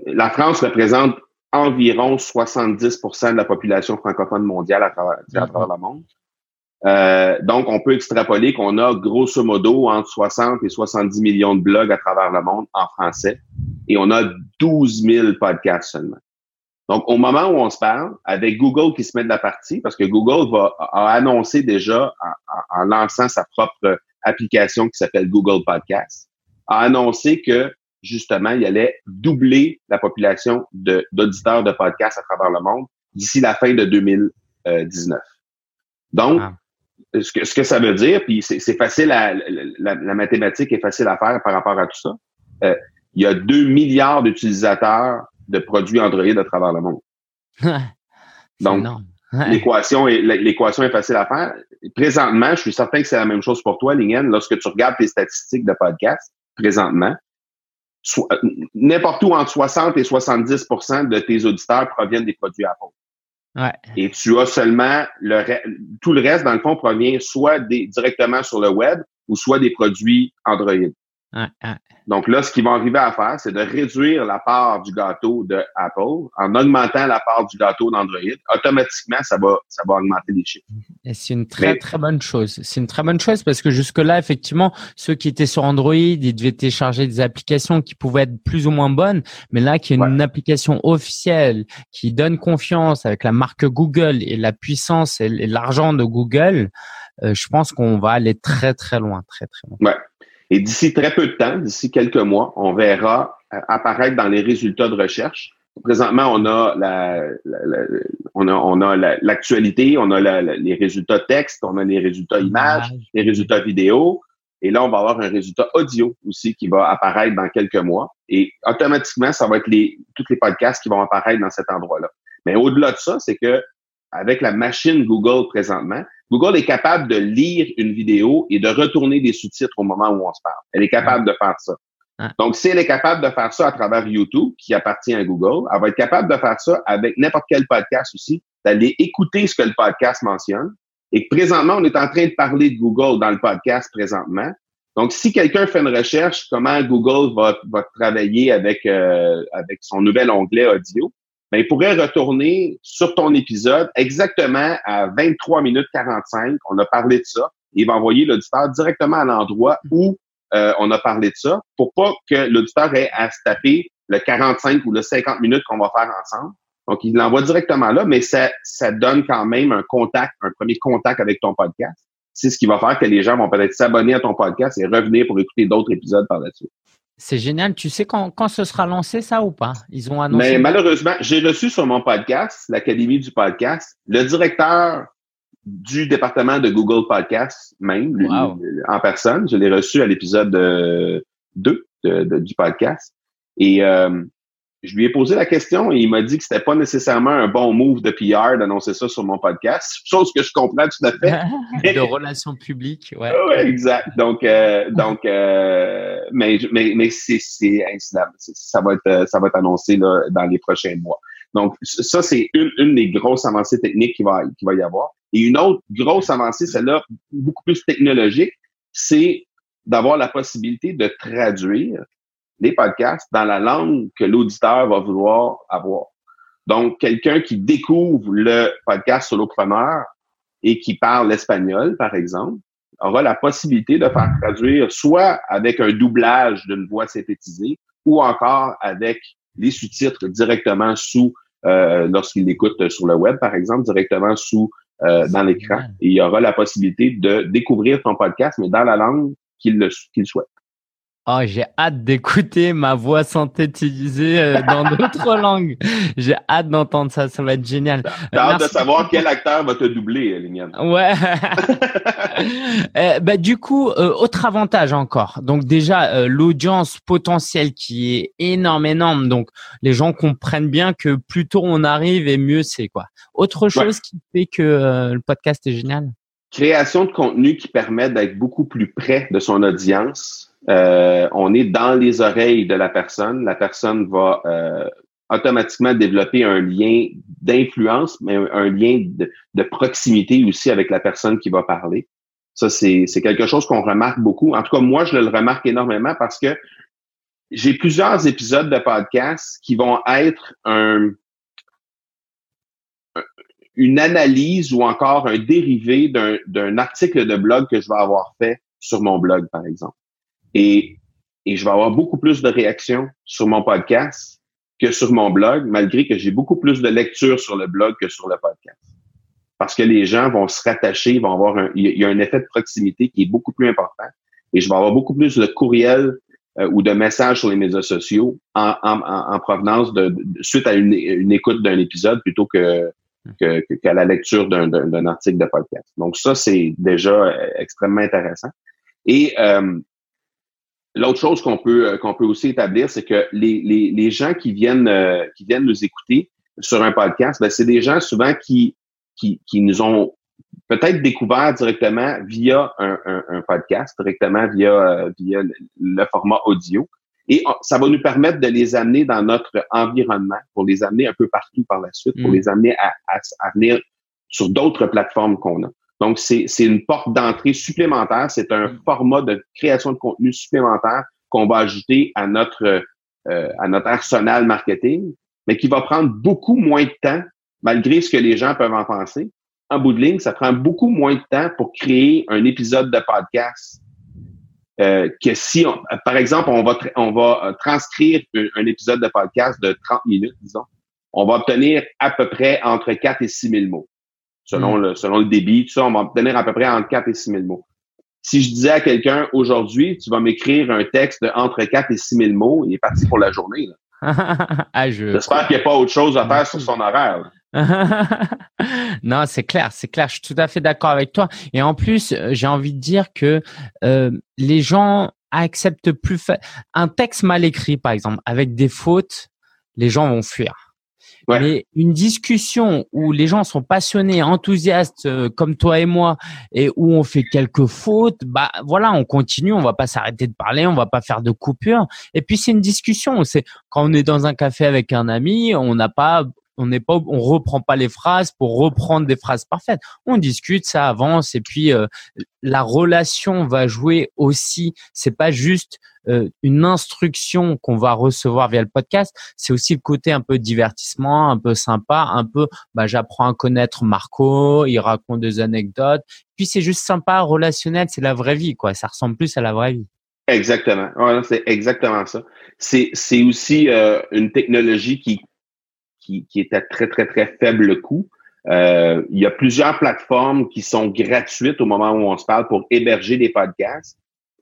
Speaker 2: la France représente environ 70% de la population francophone mondiale à travers, le monde. Euh, donc, on peut extrapoler qu'on a grosso modo entre 60 et 70 millions de blogs à travers le monde en français et on a 12 000 podcasts seulement. Donc, au moment où on se parle, avec Google qui se met de la partie, parce que Google va, a annoncé déjà, en, en lançant sa propre application qui s'appelle Google Podcast, a annoncé que justement, il allait doubler la population d'auditeurs de, podcasts à travers le monde d'ici la fin de 2019. Donc, ah. ce, que, ce que ça veut dire, puis c'est facile, à, la, mathématique est facile à faire par rapport à tout ça. Euh, il y a 2 milliards d'utilisateurs de produits Android à travers le monde. Donc, l'équation est, l'équation est facile à faire. Présentement, je suis certain que c'est la même chose pour toi, Lingen. Lorsque tu regardes tes statistiques de podcast, présentement, n'importe où entre 60 et 70% de tes auditeurs proviennent des produits Apple.
Speaker 1: Ouais.
Speaker 2: Et tu as seulement le tout le reste, dans le fond, provient soit des, directement sur le web ou soit des produits Android.
Speaker 1: Ouais, ouais.
Speaker 2: Donc là, ce qu'ils vont arriver à faire, c'est de réduire la part du gâteau de Apple en augmentant la part du gâteau d'Android. Automatiquement, ça va, ça va augmenter les chiffres.
Speaker 1: Et c'est une très, très bonne chose. C'est une très bonne chose parce que jusque-là, effectivement, ceux qui étaient sur Android, ils devaient télécharger des applications qui pouvaient être plus ou moins bonnes. Mais là, qu'il y a une application officielle qui donne confiance avec la marque Google et la puissance et l'argent de Google, euh, je pense qu'on va aller très, très loin, très, très loin.
Speaker 2: Ouais. Et d'ici très peu de temps, d'ici quelques mois, on verra euh, apparaître dans les résultats de recherche. Présentement, on a la, on a on a l'actualité, on a les résultats texte, on a les résultats images, les résultats vidéo, et là on va avoir un résultat audio aussi qui va apparaître dans quelques mois. Et automatiquement, ça va être les tous les podcasts qui vont apparaître dans cet endroit-là. Mais au-delà de ça, c'est que avec la machine Google présentement, Google est capable de lire une vidéo et de retourner des sous-titres au moment où on se parle. Elle est capable de faire ça. Donc, si elle est capable de faire ça à travers YouTube, qui appartient à Google, elle va être capable de faire ça avec n'importe quel podcast aussi, d'aller écouter ce que le podcast mentionne. Et présentement, on est en train de parler de Google dans le podcast présentement. Donc, si quelqu'un fait une recherche, comment Google va, va travailler avec, euh, avec son nouvel onglet audio, ben, il pourrait retourner sur ton épisode exactement à 23 minutes 45. On a parlé de ça. Il va envoyer l'auditeur directement à l'endroit où euh, on a parlé de ça pour pas que l'auditeur ait à se taper le 45 ou le 50 minutes qu'on va faire ensemble. Donc, il l'envoie directement là, mais ça, ça donne quand même un contact, un premier contact avec ton podcast. C'est ce qui va faire que les gens vont peut-être s'abonner à ton podcast et revenir pour écouter d'autres épisodes par la suite.
Speaker 1: C'est génial. Tu sais quand, quand ce sera lancé, ça ou pas? Ils ont annoncé.
Speaker 2: Mais malheureusement, j'ai reçu sur mon podcast, l'Académie du podcast, le directeur du département de Google Podcast, même, en personne. Je l'ai reçu à l'épisode 2 du podcast. Et euh, je lui ai posé la question et il m'a dit que c'était pas nécessairement un bon move de PR d'annoncer ça sur mon podcast, chose que je comprends tout à
Speaker 1: fait. de relations publiques, ouais.
Speaker 2: ouais exact. Donc, euh, donc, euh, mais, mais, mais c'est, c'est incidable. Ça va être, ça va être annoncé là, dans les prochains mois. Donc, ça, c'est une, une des grosses avancées techniques qui va, qui va y avoir. Et une autre grosse avancée, celle-là, beaucoup plus technologique, c'est d'avoir la possibilité de traduire les podcasts dans la langue que l'auditeur va vouloir avoir. Donc, quelqu'un qui découvre le podcast solopreneur et qui parle l'espagnol, par exemple, aura la possibilité de faire traduire soit avec un doublage d'une voix synthétisée ou encore avec les sous-titres directement sous, euh, lorsqu'il l'écoute sur le web, par exemple, directement sous euh, dans l'écran. Il aura la possibilité de découvrir ton podcast, mais dans la langue qu'il souhaite.
Speaker 1: Oh, j'ai hâte d'écouter ma voix synthétisée euh, dans d'autres langues. J'ai hâte d'entendre ça, ça va être génial.
Speaker 2: T'as hâte de savoir quel acteur va te doubler, Liliane.
Speaker 1: Ouais. euh, bah, du coup, euh, autre avantage encore. Donc déjà, euh, l'audience potentielle qui est énorme, énorme. Donc les gens comprennent bien que plus tôt on arrive et mieux c'est quoi. Autre chose qui fait que le podcast est génial?
Speaker 2: Création de contenu qui permet d'être beaucoup plus près de son audience euh, on est dans les oreilles de la personne. La personne va euh, automatiquement développer un lien d'influence, mais un, lien de, proximité aussi avec la personne qui va parler. Ça, c'est quelque chose qu'on remarque beaucoup. En tout cas, moi, je le remarque énormément parce que j'ai plusieurs épisodes de podcast qui vont être un, une analyse ou encore un dérivé d'un article de blog que je vais avoir fait sur mon blog, par exemple. Et, et je vais avoir beaucoup plus de réactions sur mon podcast que sur mon blog, malgré que j'ai beaucoup plus de lectures sur le blog que sur le podcast. Parce que les gens vont se rattacher, vont avoir un, il y a un effet de proximité qui est beaucoup plus important. Et je vais avoir beaucoup plus de courriels euh, ou de messages sur les médias sociaux en, en, en provenance de, suite à une, une écoute d'un épisode plutôt que qu'à la lecture d'un article de podcast. Donc ça, c'est déjà euh, extrêmement intéressant. Et euh, L'autre chose qu'on peut euh, qu'on peut aussi établir, c'est que les, les, les, gens qui viennent euh, qui viennent nous écouter sur un podcast, ben, c'est des gens souvent qui qui, qui nous ont peut-être découvert directement via un, un, podcast, directement via, euh, via le, format audio. Et ça va nous permettre de les amener dans notre environnement, pour les amener un peu partout par la suite, pour mm. les amener à, à, venir sur d'autres plateformes qu'on a. Donc, c'est une porte d'entrée supplémentaire. C'est un mm. format de création de contenu supplémentaire qu'on va ajouter à notre, euh, à notre arsenal marketing, mais qui va prendre beaucoup moins de temps, malgré ce que les gens peuvent en penser. En bout de ligne, ça prend beaucoup moins de temps pour créer un épisode de podcast euh, que si, on, par exemple, on va, on va euh, transcrire un, épisode de podcast de 30 minutes, disons, on va obtenir à peu près entre 4 et 6 000 mots. Selon, hmm. le, selon le débit, tout ça, on va obtenir à peu près entre 4 et 6 000 mots. Si je disais à quelqu'un, aujourd'hui, tu vas m'écrire un texte entre 4 et 6 000 mots, il est parti pour la journée. ah, je... J'espère qu'il n'y a pas autre chose à faire sur son horaire.
Speaker 1: non, c'est clair, c'est clair. Je suis tout à fait d'accord avec toi. Et en plus, euh, j'ai envie de dire que euh, les gens acceptent plus un texte mal écrit, par exemple, avec des fautes, les gens vont fuir. Mais une discussion où les gens sont passionnés, enthousiastes euh, comme toi et moi, et où on fait quelques fautes, bah voilà, on continue, on va pas s'arrêter de parler, on va pas faire de coupure. Et puis c'est une discussion. C'est quand on est dans un café avec un ami, on n'a pas on n'est pas, on reprend pas les phrases pour reprendre des phrases parfaites. On discute, ça avance, et puis euh, la relation va jouer aussi. C'est pas juste euh, une instruction qu'on va recevoir via le podcast, c'est aussi le côté un peu divertissement, un peu sympa, un peu, bah, j'apprends à connaître Marco, il raconte des anecdotes, puis c'est juste sympa, relationnel, c'est la vraie vie, quoi. Ça ressemble plus à la vraie vie.
Speaker 2: Exactement. c'est exactement ça. C'est, c'est aussi euh, une technologie qui qui, est à très, très, très faible coût. Euh, il y a plusieurs plateformes qui sont gratuites au moment où on se parle pour héberger des podcasts.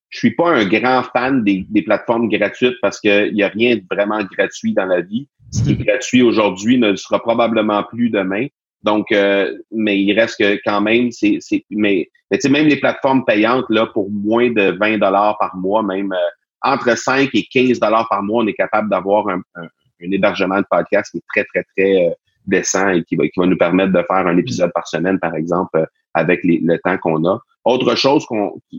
Speaker 2: Je suis pas un grand fan des, plateformes gratuites parce qu'il n'y a rien de vraiment gratuit dans la vie. Ce qui est gratuit aujourd'hui ne le sera probablement plus demain. Donc, euh, mais il reste que quand même, c'est, mais, mais même les plateformes payantes là pour moins de 20 dollars par mois, même euh, entre 5 et 15 dollars par mois, on est capable d'avoir un, un hébergement de podcast qui est très, très, très euh, décent et qui va, qui va nous permettre de faire un épisode par semaine, par exemple, avec le temps qu'on a. Autre chose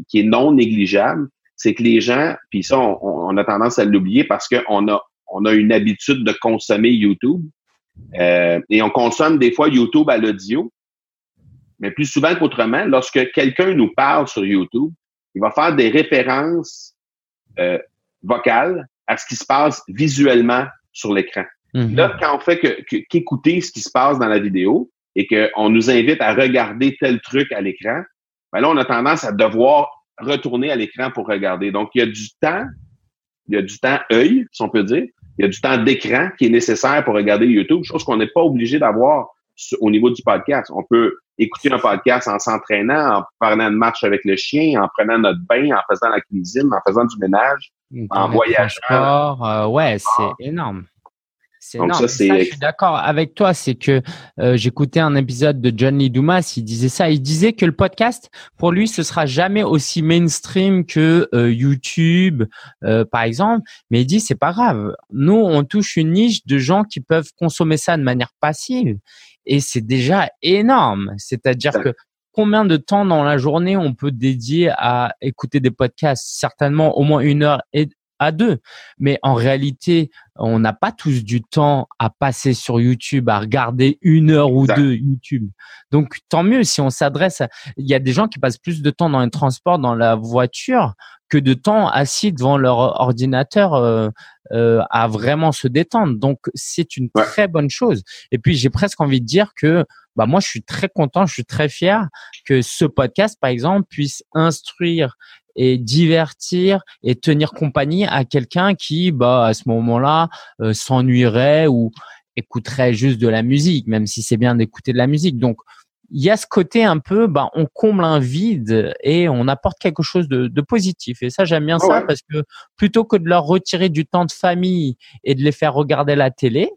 Speaker 2: qui, est non négligeable, c'est que les gens, puis ça, on, a tendance à l'oublier parce qu'on a, on a une habitude de consommer YouTube. Euh, et on consomme des fois YouTube à l'audio. Mais plus souvent qu'autrement, lorsque quelqu'un nous parle sur YouTube, il va faire des références euh, vocales à ce qui se passe visuellement sur l'écran. Mhm. Là, quand on fait qu'écouter ce qui se passe dans la vidéo et qu'on nous invite à regarder tel truc à l'écran, ben là, on a tendance à devoir retourner à l'écran pour regarder. Donc, il y a du temps, il y a du temps œil, si on peut dire, il y a du temps d'écran qui est nécessaire pour regarder YouTube, chose qu'on n'est pas obligé d'avoir au niveau du podcast. On peut écouter un podcast en s'entraînant, en prenant une marche avec le chien, en prenant notre bain, en faisant la cuisine, en faisant du ménage, en voyageant.
Speaker 1: Euh, ouais, c'est ah. énorme. C'est énorme. Ça, je suis d'accord avec toi. C'est que euh, j'écoutais un épisode de John Lee Dumas. Il disait ça. Il disait que le podcast, pour lui, ce sera jamais aussi mainstream que euh, YouTube, par exemple. Mais il dit c'est pas grave. Nous, on touche une niche de gens qui peuvent consommer ça de manière passive et c'est déjà énorme. C'est-à-dire que combien de temps dans la journée on peut dédier à écouter des podcasts? Certainement au moins une heure et à deux. Mais en réalité, on n'a pas tous du temps à passer sur YouTube, à regarder une heure ou deux YouTube. Donc, tant mieux si on s'adresse à... Il y a des gens qui passent plus de temps dans les transports, dans la voiture, que de temps assis devant leur ordinateur euh, euh, à vraiment se détendre. Donc, c'est une très bonne chose. Et puis, j'ai presque envie de dire que bah moi, je suis très content, je suis très fier que ce podcast, par exemple, puisse instruire et divertir et tenir compagnie à quelqu'un qui, bah, à ce moment-là, euh, s'ennuierait ou écouterait juste de la musique, même si c'est bien d'écouter de la musique. Donc, il y a ce côté un peu, bah, on comble un vide et on apporte quelque chose de, de positif. Et ça, j'aime bien ça parce que plutôt que de leur retirer du temps de famille et de les faire regarder la télé,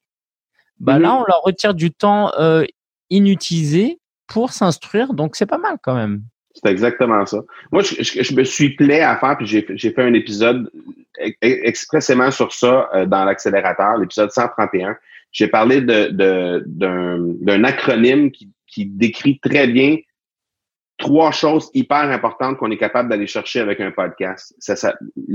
Speaker 1: bah là, mm-hmm. on leur retire du temps euh, inutilisé pour s'instruire. Donc, c'est pas mal quand même.
Speaker 2: C'est exactement ça. Moi, je, me suis plaît à faire, puis j'ai fait un épisode expressément sur ça euh, dans l'accélérateur, l'épisode 131. J'ai parlé d'un de, acronyme qui, qui décrit très bien trois choses hyper importantes qu'on est capable d'aller chercher avec un podcast.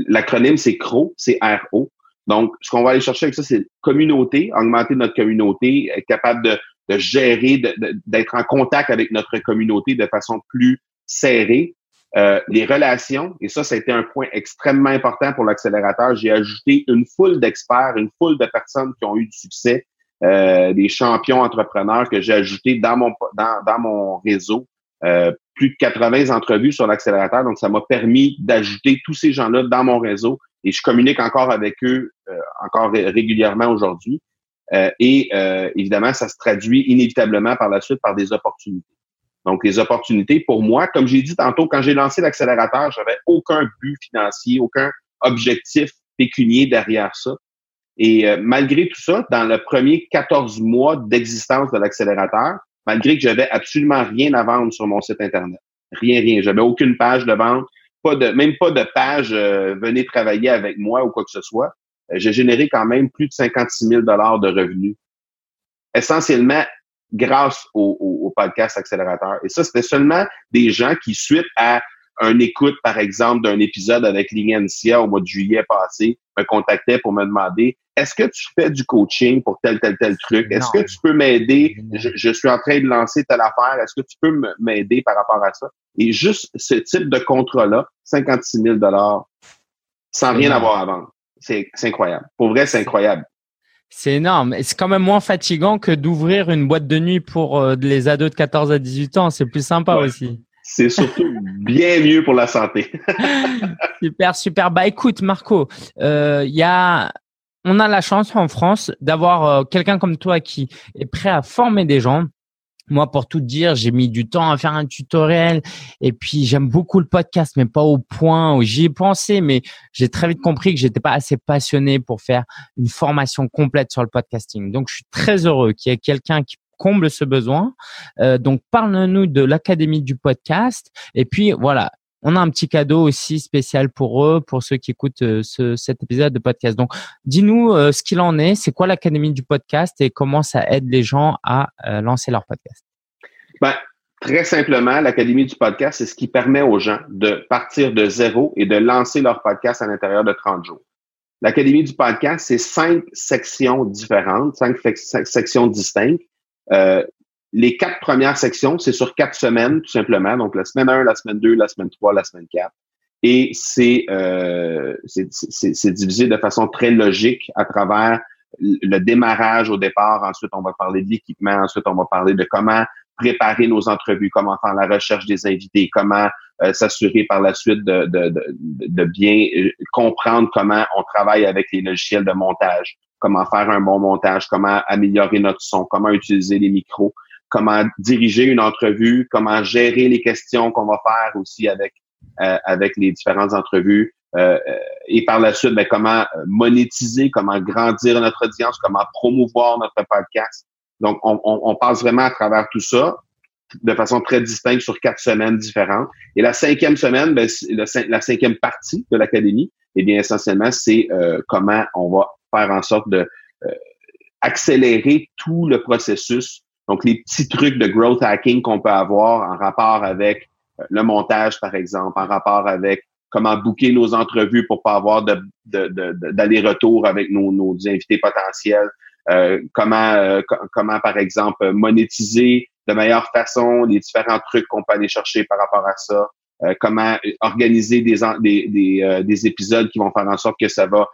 Speaker 2: L'acronyme, c'est CRO, c'est R-O. Donc, ce qu'on va aller chercher avec ça, c'est communauté, augmenter notre communauté, être capable de, de gérer, d'être en contact avec notre communauté de façon plus serrée. Euh, les relations, et ça, ça a été un point extrêmement important pour l'accélérateur. J'ai ajouté une foule d'experts, une foule de personnes qui ont eu du succès, euh, des champions entrepreneurs que j'ai ajoutés dans mon dans, dans mon réseau. Euh, plus de 80 entrevues sur l'accélérateur, donc ça m'a permis d'ajouter tous ces gens-là dans mon réseau et je communique encore avec eux euh, encore régulièrement aujourd'hui. Euh, et évidemment, ça se traduit inévitablement par la suite par des opportunités. Donc, les opportunités, pour moi, comme j'ai dit tantôt, quand j'ai lancé l'accélérateur, j'avais aucun but financier, aucun objectif pécunier derrière ça. Et malgré tout ça, dans le premier 14 mois d'existence de l'accélérateur, malgré que j'avais absolument rien à vendre sur mon site Internet. Rien, rien. J'avais aucune page de vente, pas de, même pas de page euh, venez travailler avec moi ou quoi que ce soit. Euh, j'ai généré quand même plus de 56 000 dollars de revenus. Essentiellement grâce au, au, podcast accélérateur. Et ça, c'était seulement des gens qui, suite à un écoute, par exemple, d'un épisode avec l'Ignancia au mois de juillet passé, me contactaient pour me demander est-ce que tu fais du coaching pour tel, tel, tel truc? Est-ce que tu peux m'aider? Je, suis en train de lancer telle affaire. Est-ce que tu peux m'aider par rapport à ça? Et juste ce type de contrat-là, 56 000 sans rien avoir à vendre. C'est incroyable. Pour vrai, c'est incroyable.
Speaker 1: C'est énorme. C'est quand même moins fatigant que d'ouvrir une boîte de nuit pour euh, les ados de 14 à 18 ans. C'est plus sympa aussi.
Speaker 2: C'est surtout bien mieux pour la santé.
Speaker 1: super, super. Bah écoute, Marco, il euh, y a on a la chance en France d'avoir euh, quelqu'un comme toi qui est prêt à former des gens. Moi, pour tout dire, j'ai mis du temps à faire un tutoriel et puis j'aime beaucoup le podcast, mais pas au point où j'y ai pensé, mais j'ai très vite compris que j'étais pas assez passionné pour faire une formation complète sur le podcasting. Donc, je suis très heureux qu'il y ait quelqu'un qui comble ce besoin. Euh, donc, parle-nous de l'Académie du podcast. Et puis, voilà, on a un petit cadeau aussi spécial pour eux, pour ceux qui écoutent euh, cet épisode de podcast. Donc, dis-nous euh, ce qu'il en est, c'est quoi l'Académie du podcast et comment ça aide les gens à euh, lancer leur podcast?
Speaker 2: Ben, très simplement, l'Académie du podcast, c'est ce qui permet aux gens de partir de zéro et de lancer leur podcast à l'intérieur de 30 jours. L'Académie du podcast, c'est cinq sections différentes, cinq, sections distinctes les quatre premières sections, c'est sur quatre semaines, tout simplement. Donc, la semaine 1, la semaine 2, la semaine 3, la semaine 4. Et euh, c'est c'est divisé de façon très logique à travers le démarrage au départ. Ensuite, on va parler de l'équipement. Ensuite, on va parler de comment préparer nos entrevues, comment faire la recherche des invités, comment euh, s'assurer par la suite de, de, de, de, bien euh, comprendre comment on travaille avec les logiciels de montage, comment faire un bon montage, comment améliorer notre son, comment utiliser les micros comment diriger une entrevue, comment gérer les questions qu'on va faire aussi avec euh, avec les différentes entrevues. Euh, euh, et par la suite, ben, comment monétiser, comment grandir notre audience, comment promouvoir notre podcast. Donc, on, on, passe vraiment à travers tout ça de façon très distincte sur quatre semaines différentes. Et la cinquième semaine, ben, la cinquième partie de l'académie, eh bien, essentiellement, c'est comment on va faire en sorte de accélérer tout le processus donc, les petits trucs de growth hacking qu'on peut avoir en rapport avec euh, le montage, par exemple, en rapport avec comment booker nos entrevues pour pas avoir de, d'aller-retour avec nos, nos, invités potentiels, euh, comment, euh, comment, par exemple, monétiser de meilleure façon les différents trucs qu'on peut aller chercher par rapport à ça, comment organiser des, des, des, des épisodes qui vont faire en sorte que ça va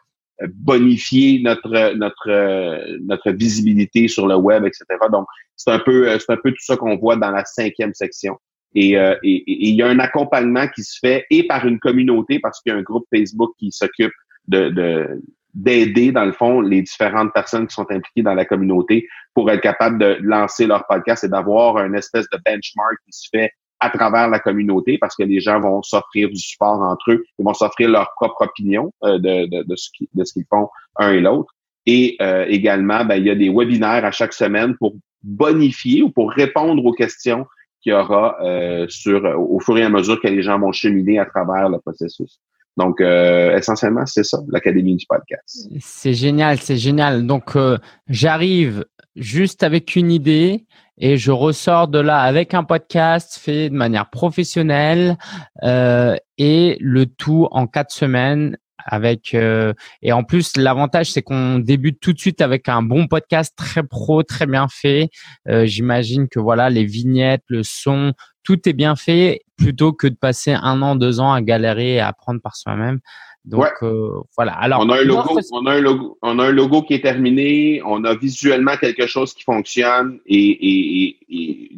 Speaker 2: bonifier notre notre notre visibilité sur le web, etc. Donc, c'est un peu c'est un peu tout ça qu'on voit dans la cinquième section. Et, euh, il y a un accompagnement qui se fait et par une communauté parce qu'il y a un groupe Facebook qui s'occupe de, d'aider dans le fond les différentes personnes qui sont impliquées dans la communauté pour être capable de lancer leur podcast et d'avoir un espèce de benchmark qui se fait à travers la communauté parce que les gens vont s'offrir du support entre eux, ils vont s'offrir leur propre opinion euh, de, de, de, ce qu'ils font un et l'autre. Et euh, également, ben, il y a des webinaires à chaque semaine pour bonifier ou pour répondre aux questions qu'il y aura euh, sur au fur et à mesure que les gens vont cheminer à travers le processus. Donc, euh, essentiellement, c'est ça, l'Académie du podcast.
Speaker 1: C'est génial, c'est génial. Donc, euh, j'arrive juste avec une idée et je ressors de là avec un podcast fait de manière professionnelle euh, et le tout en quatre semaines avec et en plus l'avantage c'est qu'on débute tout de suite avec un bon podcast très pro très bien fait j'imagine que voilà les vignettes le son tout est bien fait plutôt que de passer un an deux ans à galérer et à apprendre par soi-même. Donc euh, voilà. Alors
Speaker 2: on a un logo on a un logo on a un logo qui est terminé. On a visuellement quelque chose qui fonctionne et, et, et,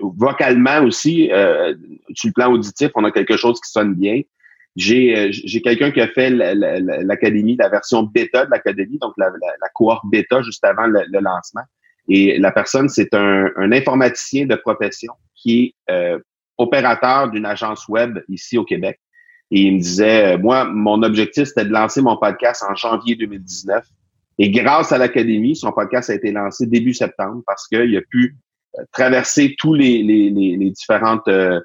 Speaker 2: vocalement aussi sur le plan auditif on a quelque chose qui sonne bien. J'ai euh, j'ai quelqu'un qui a fait l'académie, la, version bêta de l'académie, donc la, la, cohorte bêta juste avant le, lancement. Et la personne, c'est un, un, informaticien de profession qui est euh, opérateur d'une agence web ici au Québec. Et il me disait, euh, moi, mon objectif, c'était de lancer mon podcast en janvier 2019. Et grâce à l'académie, son podcast a été lancé début septembre parce qu'il a pu traverser tous les, les, les, différentes euh,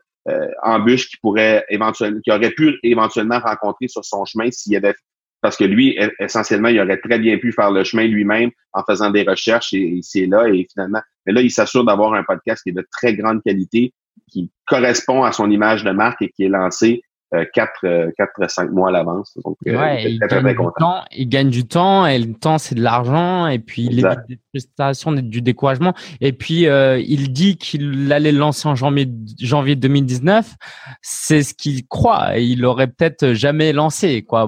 Speaker 2: embûches qui pourrait éventuellement, qui aurait pu éventuellement rencontrer sur son chemin s'il y avait parce que lui, essentiellement, il aurait très bien pu faire le chemin lui-même en faisant des recherches et c'est là et finalement, mais là, il s'assure d'avoir un podcast qui est de très grande qualité, qui correspond à son image de marque et qui est lancé 4, euh, 4 euh, 5 mois à l'avance. Donc,
Speaker 1: euh, ouais, il, gagne du temps, il gagne du temps et le temps, c'est de l'argent et puis il évite des frustrations, du découragement. Et puis, euh, il dit qu'il allait lancer en janvier, janvier 2019. C'est ce qu'il croit. Et il aurait peut-être jamais lancé, quoi.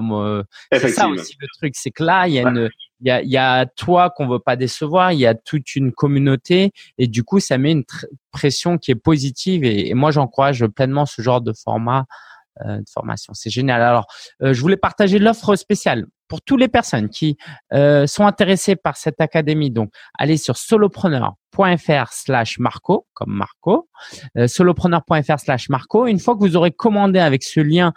Speaker 1: C'est ça aussi le truc. C'est que là, il y a une, il y a, y a toi qu'on veut pas décevoir, il y a toute une communauté et du coup ça met une pression qui est positive et, et moi j'encourage pleinement ce genre de format euh, de formation. C'est génial. Alors, euh, je voulais partager l'offre spéciale pour toutes les personnes qui euh, sont intéressées par cette académie. Donc, allez sur solopreneur.fr slash Marco, comme Marco, solopreneur.fr slash Marco. Une fois que vous aurez commandé avec ce lien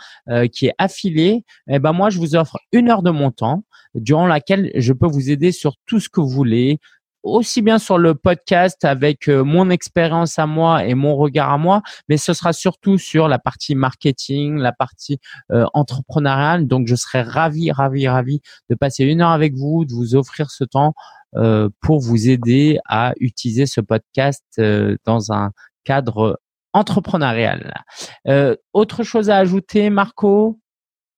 Speaker 1: qui est affilié, eh ben moi, je vous offre une heure de mon temps durant laquelle je peux vous aider sur tout ce que vous voulez, aussi bien sur le podcast avec euh, mon expérience à moi et mon regard à moi, mais ce sera surtout sur la partie marketing, la partie euh, entrepreneuriale. Donc, je serais ravi, ravi, ravi de passer une heure avec vous, de vous offrir ce temps euh, pour vous aider à utiliser ce podcast dans un cadre entrepreneurial. autre chose à ajouter, Marco?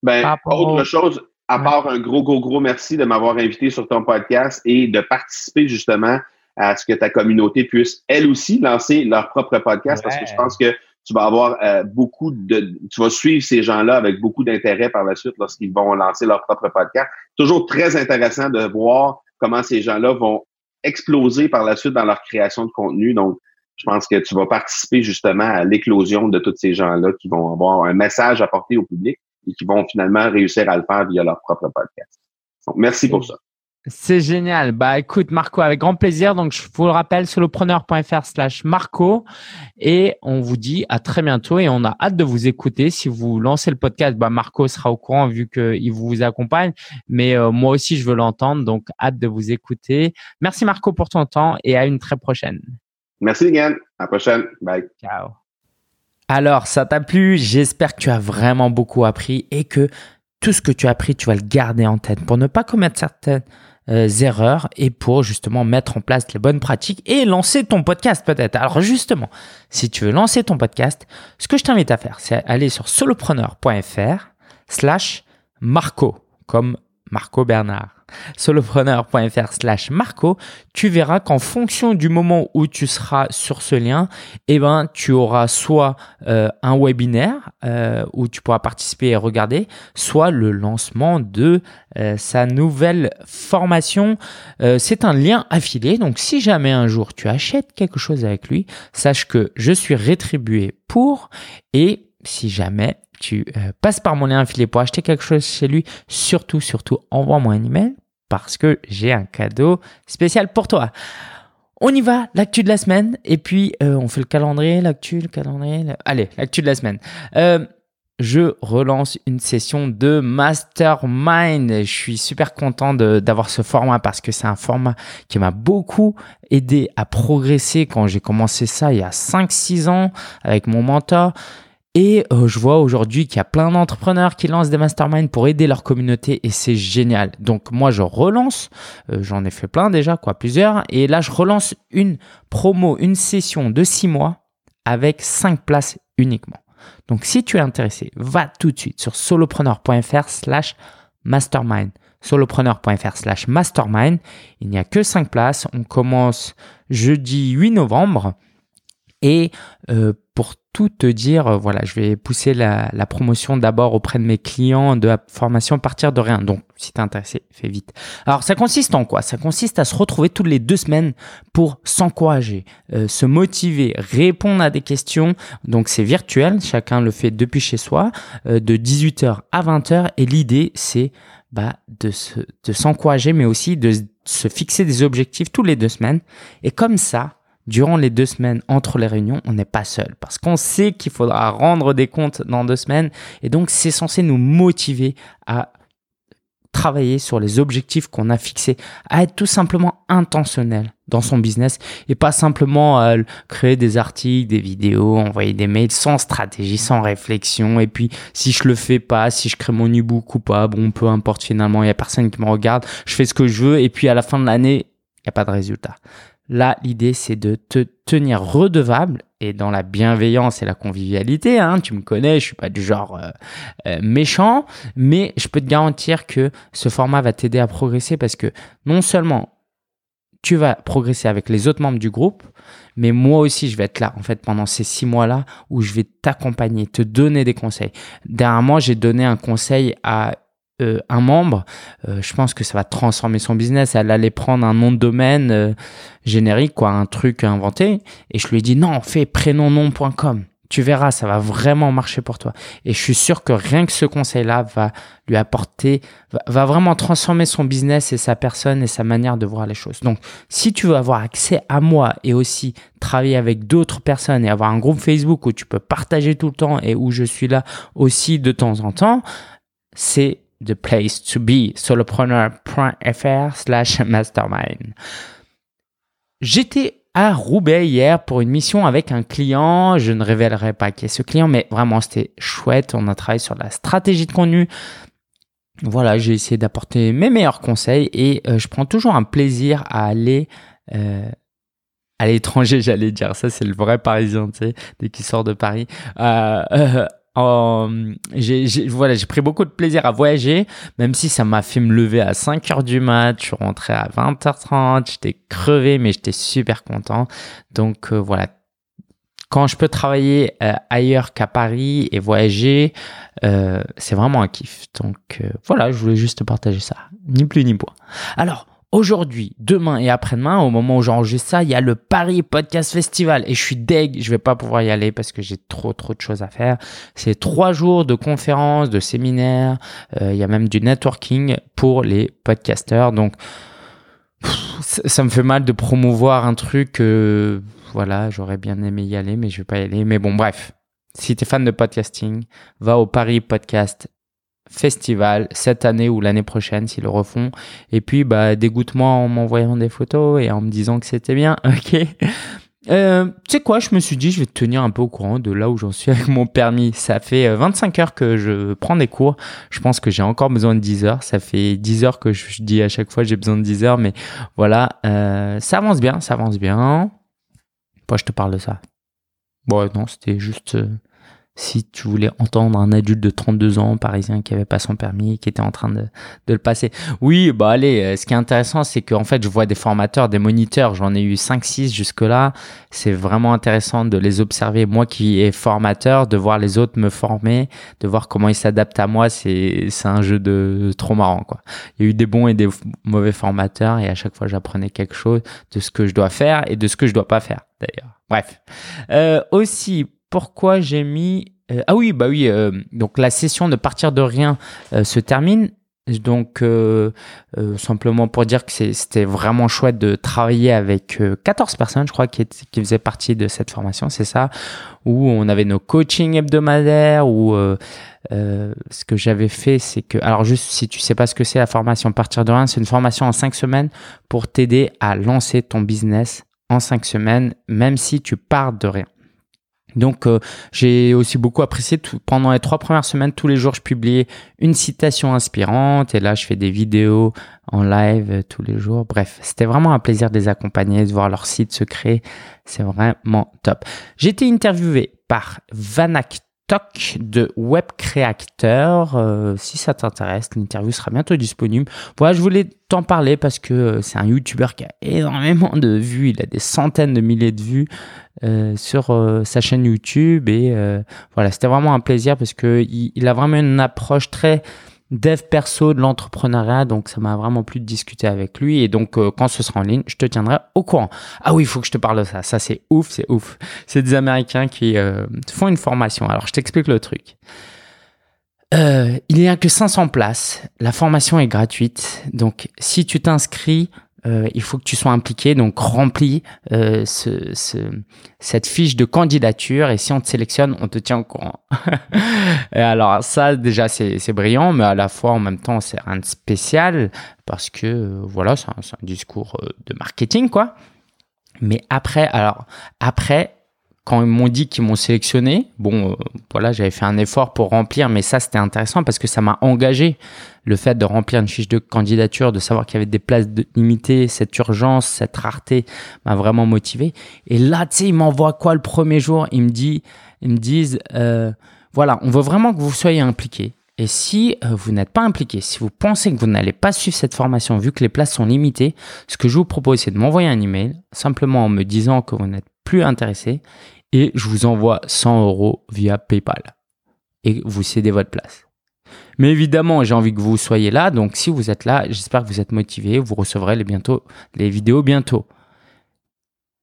Speaker 2: Ben, autre chose, à part un gros, gros, gros merci de m'avoir invité sur ton podcast et de participer justement à ce que ta communauté puisse, elle aussi, lancer leur propre podcast parce que je pense que tu vas avoir euh, beaucoup de, tu vas suivre ces gens-là avec beaucoup d'intérêt par la suite lorsqu'ils vont lancer leur propre podcast. Toujours très intéressant de voir comment ces gens-là vont exploser par la suite dans leur création de contenu. Donc, je pense que tu vas participer justement à l'éclosion de tous ces gens-là qui vont avoir un message à porter au public et qui vont finalement réussir à le faire via leur propre podcast. Donc, merci pour ça.
Speaker 1: C'est génial. Bah écoute Marco, avec grand plaisir. Donc je vous le rappelle, solopreneur.fr slash Marco. Et on vous dit à très bientôt et on a hâte de vous écouter. Si vous lancez le podcast, bah Marco sera au courant vu qu'il vous accompagne. Mais euh, moi aussi, je veux l'entendre. Donc hâte de vous écouter. Merci Marco pour ton temps et à une très prochaine.
Speaker 2: Merci Yann. À la prochaine. Bye.
Speaker 1: Ciao. Alors, ça t'a plu J'espère que tu as vraiment beaucoup appris et que tout ce que tu as appris, tu vas le garder en tête pour ne pas commettre certaines euh, erreurs et pour justement mettre en place les bonnes pratiques et lancer ton podcast peut-être. Alors justement, si tu veux lancer ton podcast, ce que je t'invite à faire, c'est aller sur solopreneur.fr slash Marco, comme Marco Bernard solopreneur.fr slash Marco, tu verras qu'en fonction du moment où tu seras sur ce lien, eh ben, tu auras soit euh, un webinaire euh, où tu pourras participer et regarder, soit le lancement de euh, sa nouvelle formation. c'est un lien affilié, donc si jamais un jour tu achètes quelque chose avec lui, sache que je suis rétribué pour et si jamais tu euh, passes par mon lien affilié pour acheter quelque chose chez lui, surtout, surtout, envoie-moi un email parce que j'ai un cadeau spécial pour toi. On y va, l'actu de la semaine, et puis euh, on fait le calendrier, l'actu, le calendrier. Allez, l'actu de la semaine. Euh, je relance une session de mastermind. Je suis super content d'avoir ce format parce que c'est un format qui m'a beaucoup aidé à progresser quand j'ai commencé ça il y a 5-6 ans avec mon mentor. Et euh, je vois aujourd'hui qu'il y a plein d'entrepreneurs qui lancent des masterminds pour aider leur communauté et c'est génial. Donc moi je relance, euh, j'en ai fait plein déjà, quoi, plusieurs. Et là je relance une promo, une session de six mois avec cinq places uniquement. Donc si tu es intéressé, va tout de suite sur solopreneur.fr slash mastermind. solopreneur.fr slash mastermind. Il n'y a que cinq places. On commence jeudi 8 novembre. Et euh, pour tout te dire, euh, voilà, je vais pousser la, promotion d'abord auprès de mes clients de la formation partir de rien. Donc, si t'es intéressé, fais vite. Alors, ça consiste en quoi? Ça consiste à se retrouver toutes les deux semaines pour s'encourager, euh, se motiver, répondre à des questions. Donc, c'est virtuel, chacun le fait depuis chez soi, de 18h à 20h. Et l'idée, c'est bah, de s'encourager, mais aussi de se fixer des objectifs tous les deux semaines. Et comme ça, durant les deux semaines entre les réunions, on n'est pas seul parce qu'on sait qu'il faudra rendre des comptes dans deux semaines et donc c'est censé nous motiver à travailler sur les objectifs qu'on a fixés, à être tout simplement intentionnel dans son business et pas simplement à créer des articles, des vidéos, envoyer des mails sans stratégie, sans réflexion. Et puis, si je le fais pas, si je crée mon e-book ou pas, bon, peu importe finalement, il y a personne qui me regarde, je fais ce que je veux et puis à la fin de l'année, il n'y a pas de résultat. Là, l'idée, c'est de te tenir redevable et dans la bienveillance et la convivialité. Hein, tu me connais, je suis pas du genre euh, euh, méchant, mais je peux te garantir que ce format va t'aider à progresser parce que non seulement tu vas progresser avec les autres membres du groupe, mais moi aussi, je vais être là, en fait, pendant ces six mois-là où je vais t'accompagner, te donner des conseils. Dernièrement, j'ai donné un conseil à euh, un membre, euh, je pense que ça va transformer son business. Elle allait prendre un nom de domaine euh, générique, quoi, un truc inventé. Et je lui ai dit non, fais prénomnom.com. Tu verras, ça va vraiment marcher pour toi. Et je suis sûr que rien que ce conseil-là va lui apporter, va, vraiment transformer son business et sa personne et sa manière de voir les choses. Donc, si tu veux avoir accès à moi et aussi travailler avec d'autres personnes et avoir un groupe Facebook où tu peux partager tout le temps et où je suis là aussi de temps en temps, c'est the place to be, solopreneur.fr slash mastermind. J'étais à Roubaix hier pour une mission avec un client. Je ne révélerai pas qui est ce client, mais vraiment c'était chouette. On a travaillé sur la stratégie de contenu. Voilà, j'ai essayé d'apporter mes meilleurs conseils et euh, je prends toujours un plaisir à aller euh, à l'étranger, j'allais dire. Ça, c'est le vrai parisien, tu sais, dès qu'il sort de Paris. Euh, j'ai voilà, j'ai pris beaucoup de plaisir à voyager, même si ça m'a fait me lever à 5 heures du mat. Je suis rentré à 20h30, j'étais crevé, mais j'étais super content. Donc euh, voilà, quand je peux travailler euh, ailleurs qu'à Paris et voyager, euh, c'est vraiment un kiff. Donc voilà, je voulais juste partager ça, ni plus ni moins. Alors, Aujourd'hui, demain et après-demain, au moment où j'enregistre ça, il y a le Paris Podcast Festival et je suis deg, je vais pas pouvoir y aller parce que j'ai trop trop de choses à faire. C'est trois jours de conférences, de séminaires, euh, il y a même du networking pour les podcasters. Donc ça me fait mal de promouvoir un truc. voilà, j'aurais bien aimé y aller, mais je vais pas y aller. Mais bon, bref. Si tu es fan de podcasting, va au Paris Podcast festival cette année ou l'année prochaine s'ils le refont. Et puis, bah, dégoûtement en m'envoyant des photos et en me disant que c'était bien. Ok. Euh, tu sais quoi, je me suis dit, je vais te tenir un peu au courant de là où j'en suis avec mon permis. Ça fait 25 euh, heures que je prends des cours. Je pense que j'ai encore besoin de 10 heures. Ça fait 10 heures que je dis à chaque fois j'ai besoin de 10 heures. Mais voilà, euh, ça avance bien, ça avance bien. Pourquoi je te parle de ça? Bon, non, c'était juste si tu voulais entendre un adulte de 32 ans, parisien, qui avait pas son permis, qui était en train de, de le passer. Oui, bah allez, euh, ce qui est intéressant, c'est qu'en fait, je vois des formateurs, des moniteurs, j'en ai eu 5-6 jusque-là. C'est vraiment intéressant de les observer. Moi qui est formateur, de voir les autres me former, de voir comment ils s'adaptent à moi, c'est, c'est un jeu de trop marrant, quoi. Il y a eu des bons et des mauvais formateurs et à chaque fois, j'apprenais quelque chose de ce que je dois faire et de ce que je dois pas faire, d'ailleurs. Bref. Euh, aussi, pourquoi j'ai mis... Euh, ah oui, bah oui, euh, donc la session de partir de rien euh, se termine. Donc, simplement pour dire que c'était vraiment chouette de travailler avec 14 personnes, je crois, qui, qui faisaient partie de cette formation, c'est ça, où on avait nos coachings hebdomadaires, où ce que j'avais fait, c'est que, alors juste si tu sais pas ce que c'est la formation partir de rien, c'est une formation en 5 semaines pour t'aider à lancer ton business en 5 semaines, même si tu pars de rien. Donc euh, j'ai aussi beaucoup apprécié pendant les trois premières semaines tous les jours je publiais une citation inspirante et là je fais des vidéos en live euh, tous les jours. Bref, c'était vraiment un plaisir de les accompagner, de voir leur site se créer. C'est vraiment top. J'ai été interviewé par Vanak Talk de Web Creator. Euh, si ça t'intéresse, l'interview sera bientôt disponible. Voilà, je voulais t'en parler parce que euh, c'est un YouTuber qui a énormément de vues. Il a des centaines de milliers de vues euh, sur sa chaîne YouTube et voilà, c'était vraiment un plaisir parce que il a vraiment une approche très dev perso de l'entrepreneuriat, donc ça m'a vraiment plu de discuter avec lui. Et donc, euh, quand ce sera en ligne, je te tiendrai au courant. Ah oui, il faut que je te parle de ça. Ça, c'est ouf, c'est ouf. C'est des Américains qui euh, font une formation. Alors, je t'explique le truc. Euh, il n'y a que 500 places. La formation est gratuite. Donc, si tu t'inscris, euh, il faut que tu sois impliqué, donc remplis euh, ce, ce, cette fiche de candidature et si on te sélectionne, on te tient au courant. et alors ça déjà c'est brillant, mais à la fois en même temps c'est de spécial parce que euh, voilà c'est un, un, discours euh, de marketing quoi. Mais après alors après quand ils m'ont dit qu'ils m'ont sélectionné, bon, euh, voilà, j'avais fait un effort pour remplir, mais ça, c'était intéressant parce que ça m'a engagé. Le fait de remplir une fiche de candidature, de savoir qu'il y avait des places limitées, cette urgence, cette rareté m'a vraiment motivé. Et là, tu sais, ils m'envoient quoi le premier jour? Ils me disent, euh, voilà, on veut vraiment que vous soyez impliqués. Et si euh, vous n'êtes pas impliqué, si vous pensez que vous n'allez pas suivre cette formation vu que les places sont limitées, ce que je vous propose, c'est de m'envoyer un email simplement en me disant que vous n'êtes plus intéressé et je vous envoie 100 euros via PayPal et vous cédez votre place. Mais évidemment, j'ai envie que vous soyez là, donc si vous êtes là, j'espère que vous êtes motivé, vous recevrez les, bientôt, les vidéos bientôt.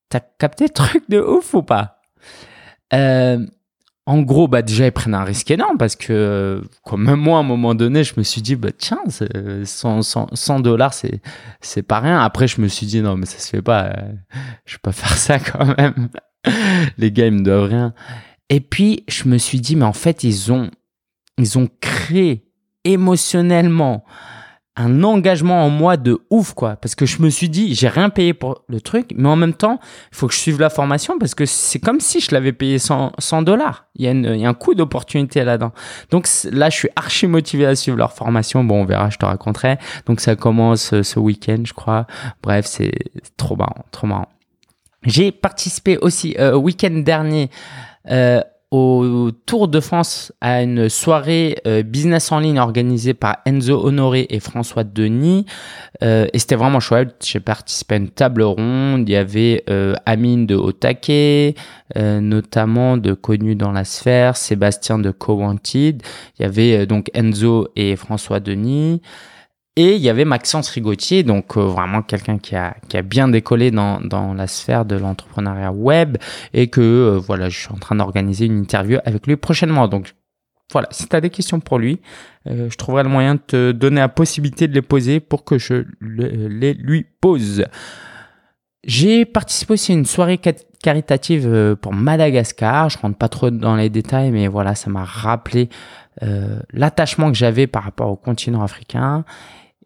Speaker 1: T'as capté le truc de ouf ou pas? Euh, En gros, bah déjà, ils prennent un risque énorme parce que, même moi, à un moment donné, je me suis dit, bah tiens, 100 dollars, c'est, c'est pas rien. Après, je me suis dit, non, mais ça se fait pas, euh, je vais pas faire ça quand même. les gars, ils me doivent rien. Et puis, je me suis dit, mais en fait, ils ont, ils ont créé émotionnellement un engagement en moi de ouf, quoi. Parce que je me suis dit, j'ai rien payé pour le truc, mais en même temps, il faut que je suive la formation parce que c'est comme si je l'avais payé 100 dollars. Il, il, y a un coup d'opportunité là-dedans. Donc là, je suis archi motivé à suivre leur formation. Bon, on verra, je te raconterai. Donc ça commence euh, ce week-end, je crois. Bref, c'est trop marrant, trop marrant. J'ai participé aussi euh, week-end dernier euh, au Tour de France à une soirée euh, business en ligne organisée par Enzo Honoré et François Denis. Euh, et c'était vraiment chouette. J'ai participé à une table ronde. Il y avait euh, Amine de Otake, notamment de connu dans la sphère, Sébastien de Co-Wanted. Il y avait donc Enzo et François Denis. Et il y avait Maxence Rigotier, donc euh, vraiment quelqu'un qui a, qui a bien décollé dans, dans la sphère de l'entrepreneuriat web et que euh, voilà, je suis en train d'organiser une interview avec lui prochainement. Donc voilà, si tu as des questions pour lui, euh, je trouverai le moyen de te donner la possibilité de les poser pour que je les lui pose. J'ai participé aussi à une soirée caritative pour Madagascar. Je rentre pas trop dans les détails, mais voilà, ça m'a rappelé l'attachement que j'avais par rapport au continent africain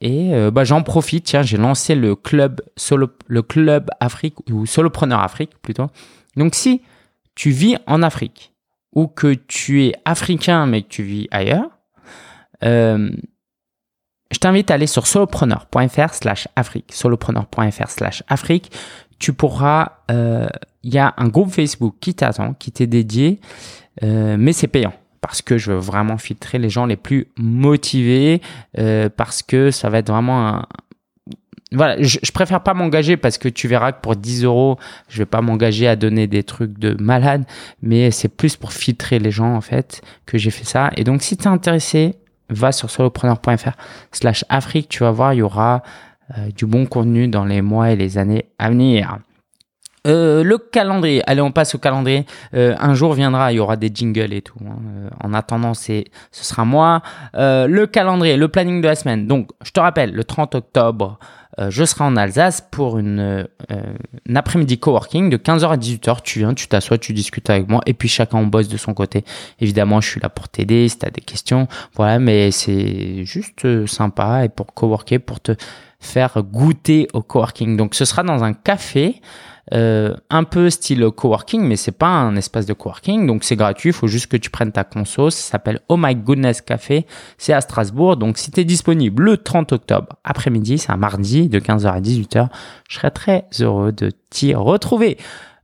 Speaker 1: et euh, bah, j'en profite, tiens, j'ai lancé le club solo, le club Afrique ou solopreneur Afrique plutôt. Donc si tu vis en Afrique ou que tu es africain mais que tu vis ailleurs, euh, je t'invite à aller sur solopreneur.fr slash Afrique, solopreneur.fr slash Afrique. Tu pourras, euh, il y a un groupe Facebook qui t'attend, qui t'est dédié, euh, mais c'est payant parce que je veux vraiment filtrer les gens les plus motivés, euh, parce que ça va être vraiment un... Voilà, je, je préfère pas m'engager parce que tu verras que pour 10 euros, je vais pas m'engager à donner des trucs de malade, mais c'est plus pour filtrer les gens en fait que j'ai fait ça. Et donc si tu es intéressé, va sur solopreneur.fr slash Afrique, tu vas voir, il y aura euh, du bon contenu dans les mois et les années à venir. Euh, le calendrier, allez on passe au calendrier. Euh, un jour viendra, il y aura des jingles et tout. Hein. Euh, en attendant, c'est, ce sera moi. Le calendrier, le planning de la semaine. Donc, je te rappelle, le 30 octobre, je serai en Alsace pour une, après-midi coworking de 15h à 18h. Tu viens, tu t'assois, tu discutes avec moi et puis chacun on bosse de son côté. Évidemment, je suis là pour t'aider si tu as des questions. Voilà, mais c'est juste sympa et pour coworker, pour te faire goûter au coworking. Donc, ce sera dans un café. Euh, un peu style coworking, mais c'est pas un espace de coworking, donc c'est gratuit. Il faut juste que tu prennes ta conso. Ça s'appelle Oh My Goodness Café. C'est à Strasbourg. Donc si tu disponible le 30 octobre après-midi, c'est un mardi de 15h à 18h, je serais très heureux de t'y retrouver.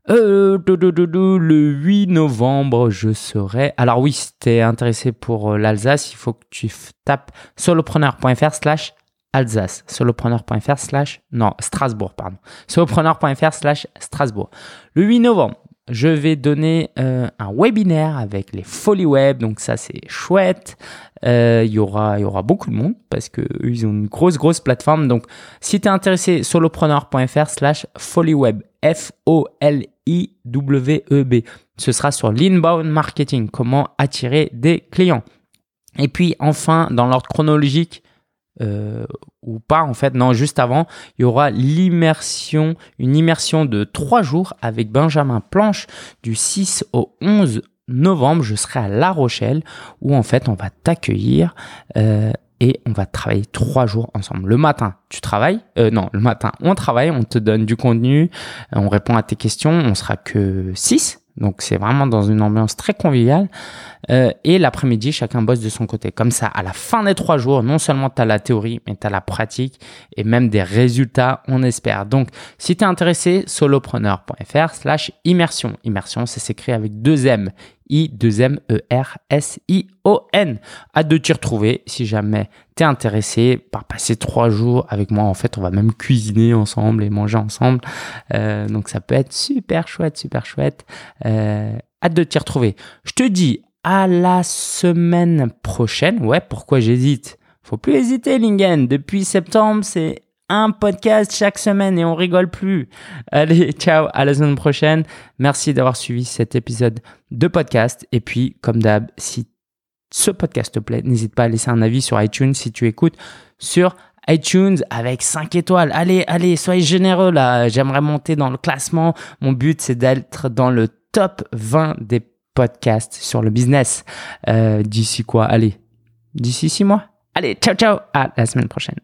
Speaker 1: Euh, le 8 novembre, je serai. Alors oui, si t'es intéressé pour euh, l'Alsace, il faut que tu tapes solopreneur.fr slash Alsace. Solopreneur.fr slash, non, Strasbourg, pardon. Solopreneur.fr slash Strasbourg. Le 8 novembre, je vais donner euh, un webinaire avec les Folies Web, donc ça c'est chouette. Euh, il y aura beaucoup de monde parce que ils ont une grosse grosse plateforme. Donc si tu es intéressé, solopreneur.fr slash FollyWeb, F O L I W E B. Ce sera sur l'inbound marketing, comment attirer des clients. Et puis enfin, dans l'ordre chronologique, euh, ou pas en fait. Non, juste avant, il y aura l'immersion, une immersion de trois jours avec Benjamin Planche du 6 au 11 novembre. Je serai à La Rochelle où en fait on va t'accueillir. Euh, et on va travailler trois jours ensemble. Le matin, tu travailles euh, Non, le matin, on travaille, on te donne du contenu, on répond à tes questions. On sera que six donc c'est vraiment dans une ambiance très conviviale. Euh, et l'après-midi, chacun bosse de son côté. Comme ça, à la fin des trois jours, non seulement tu as la théorie, mais tu as la pratique et même des résultats, on espère. Donc si tu es intéressé, solopreneur.fr slash immersion. Immersion, c'est s'écrit avec deux M. I-2-M-E-R-S-I-O-N. Hâte de t'y retrouver si jamais t'es intéressé par passer trois jours avec moi. En fait, on va même cuisiner ensemble et manger ensemble. Euh, donc ça peut être super chouette, super chouette. Euh, hâte de t'y retrouver. Je te dis à la semaine prochaine. Ouais, pourquoi j'hésite? Faut plus hésiter, Lingen. Depuis septembre, c'est un podcast chaque semaine et on rigole plus. Allez, ciao, à la semaine prochaine. Merci d'avoir suivi cet épisode de podcast. Et puis, comme d'hab, si ce podcast te plaît, n'hésite pas à laisser un avis sur iTunes si tu écoutes sur iTunes avec 5 étoiles. Allez, allez, soyez généreux là. J'aimerais monter dans le classement. Mon but, c'est d'être dans le top 20 des podcasts sur le business. Euh, d'ici quoi? Allez, d'ici 6 mois Allez, ciao, ciao. À la semaine prochaine.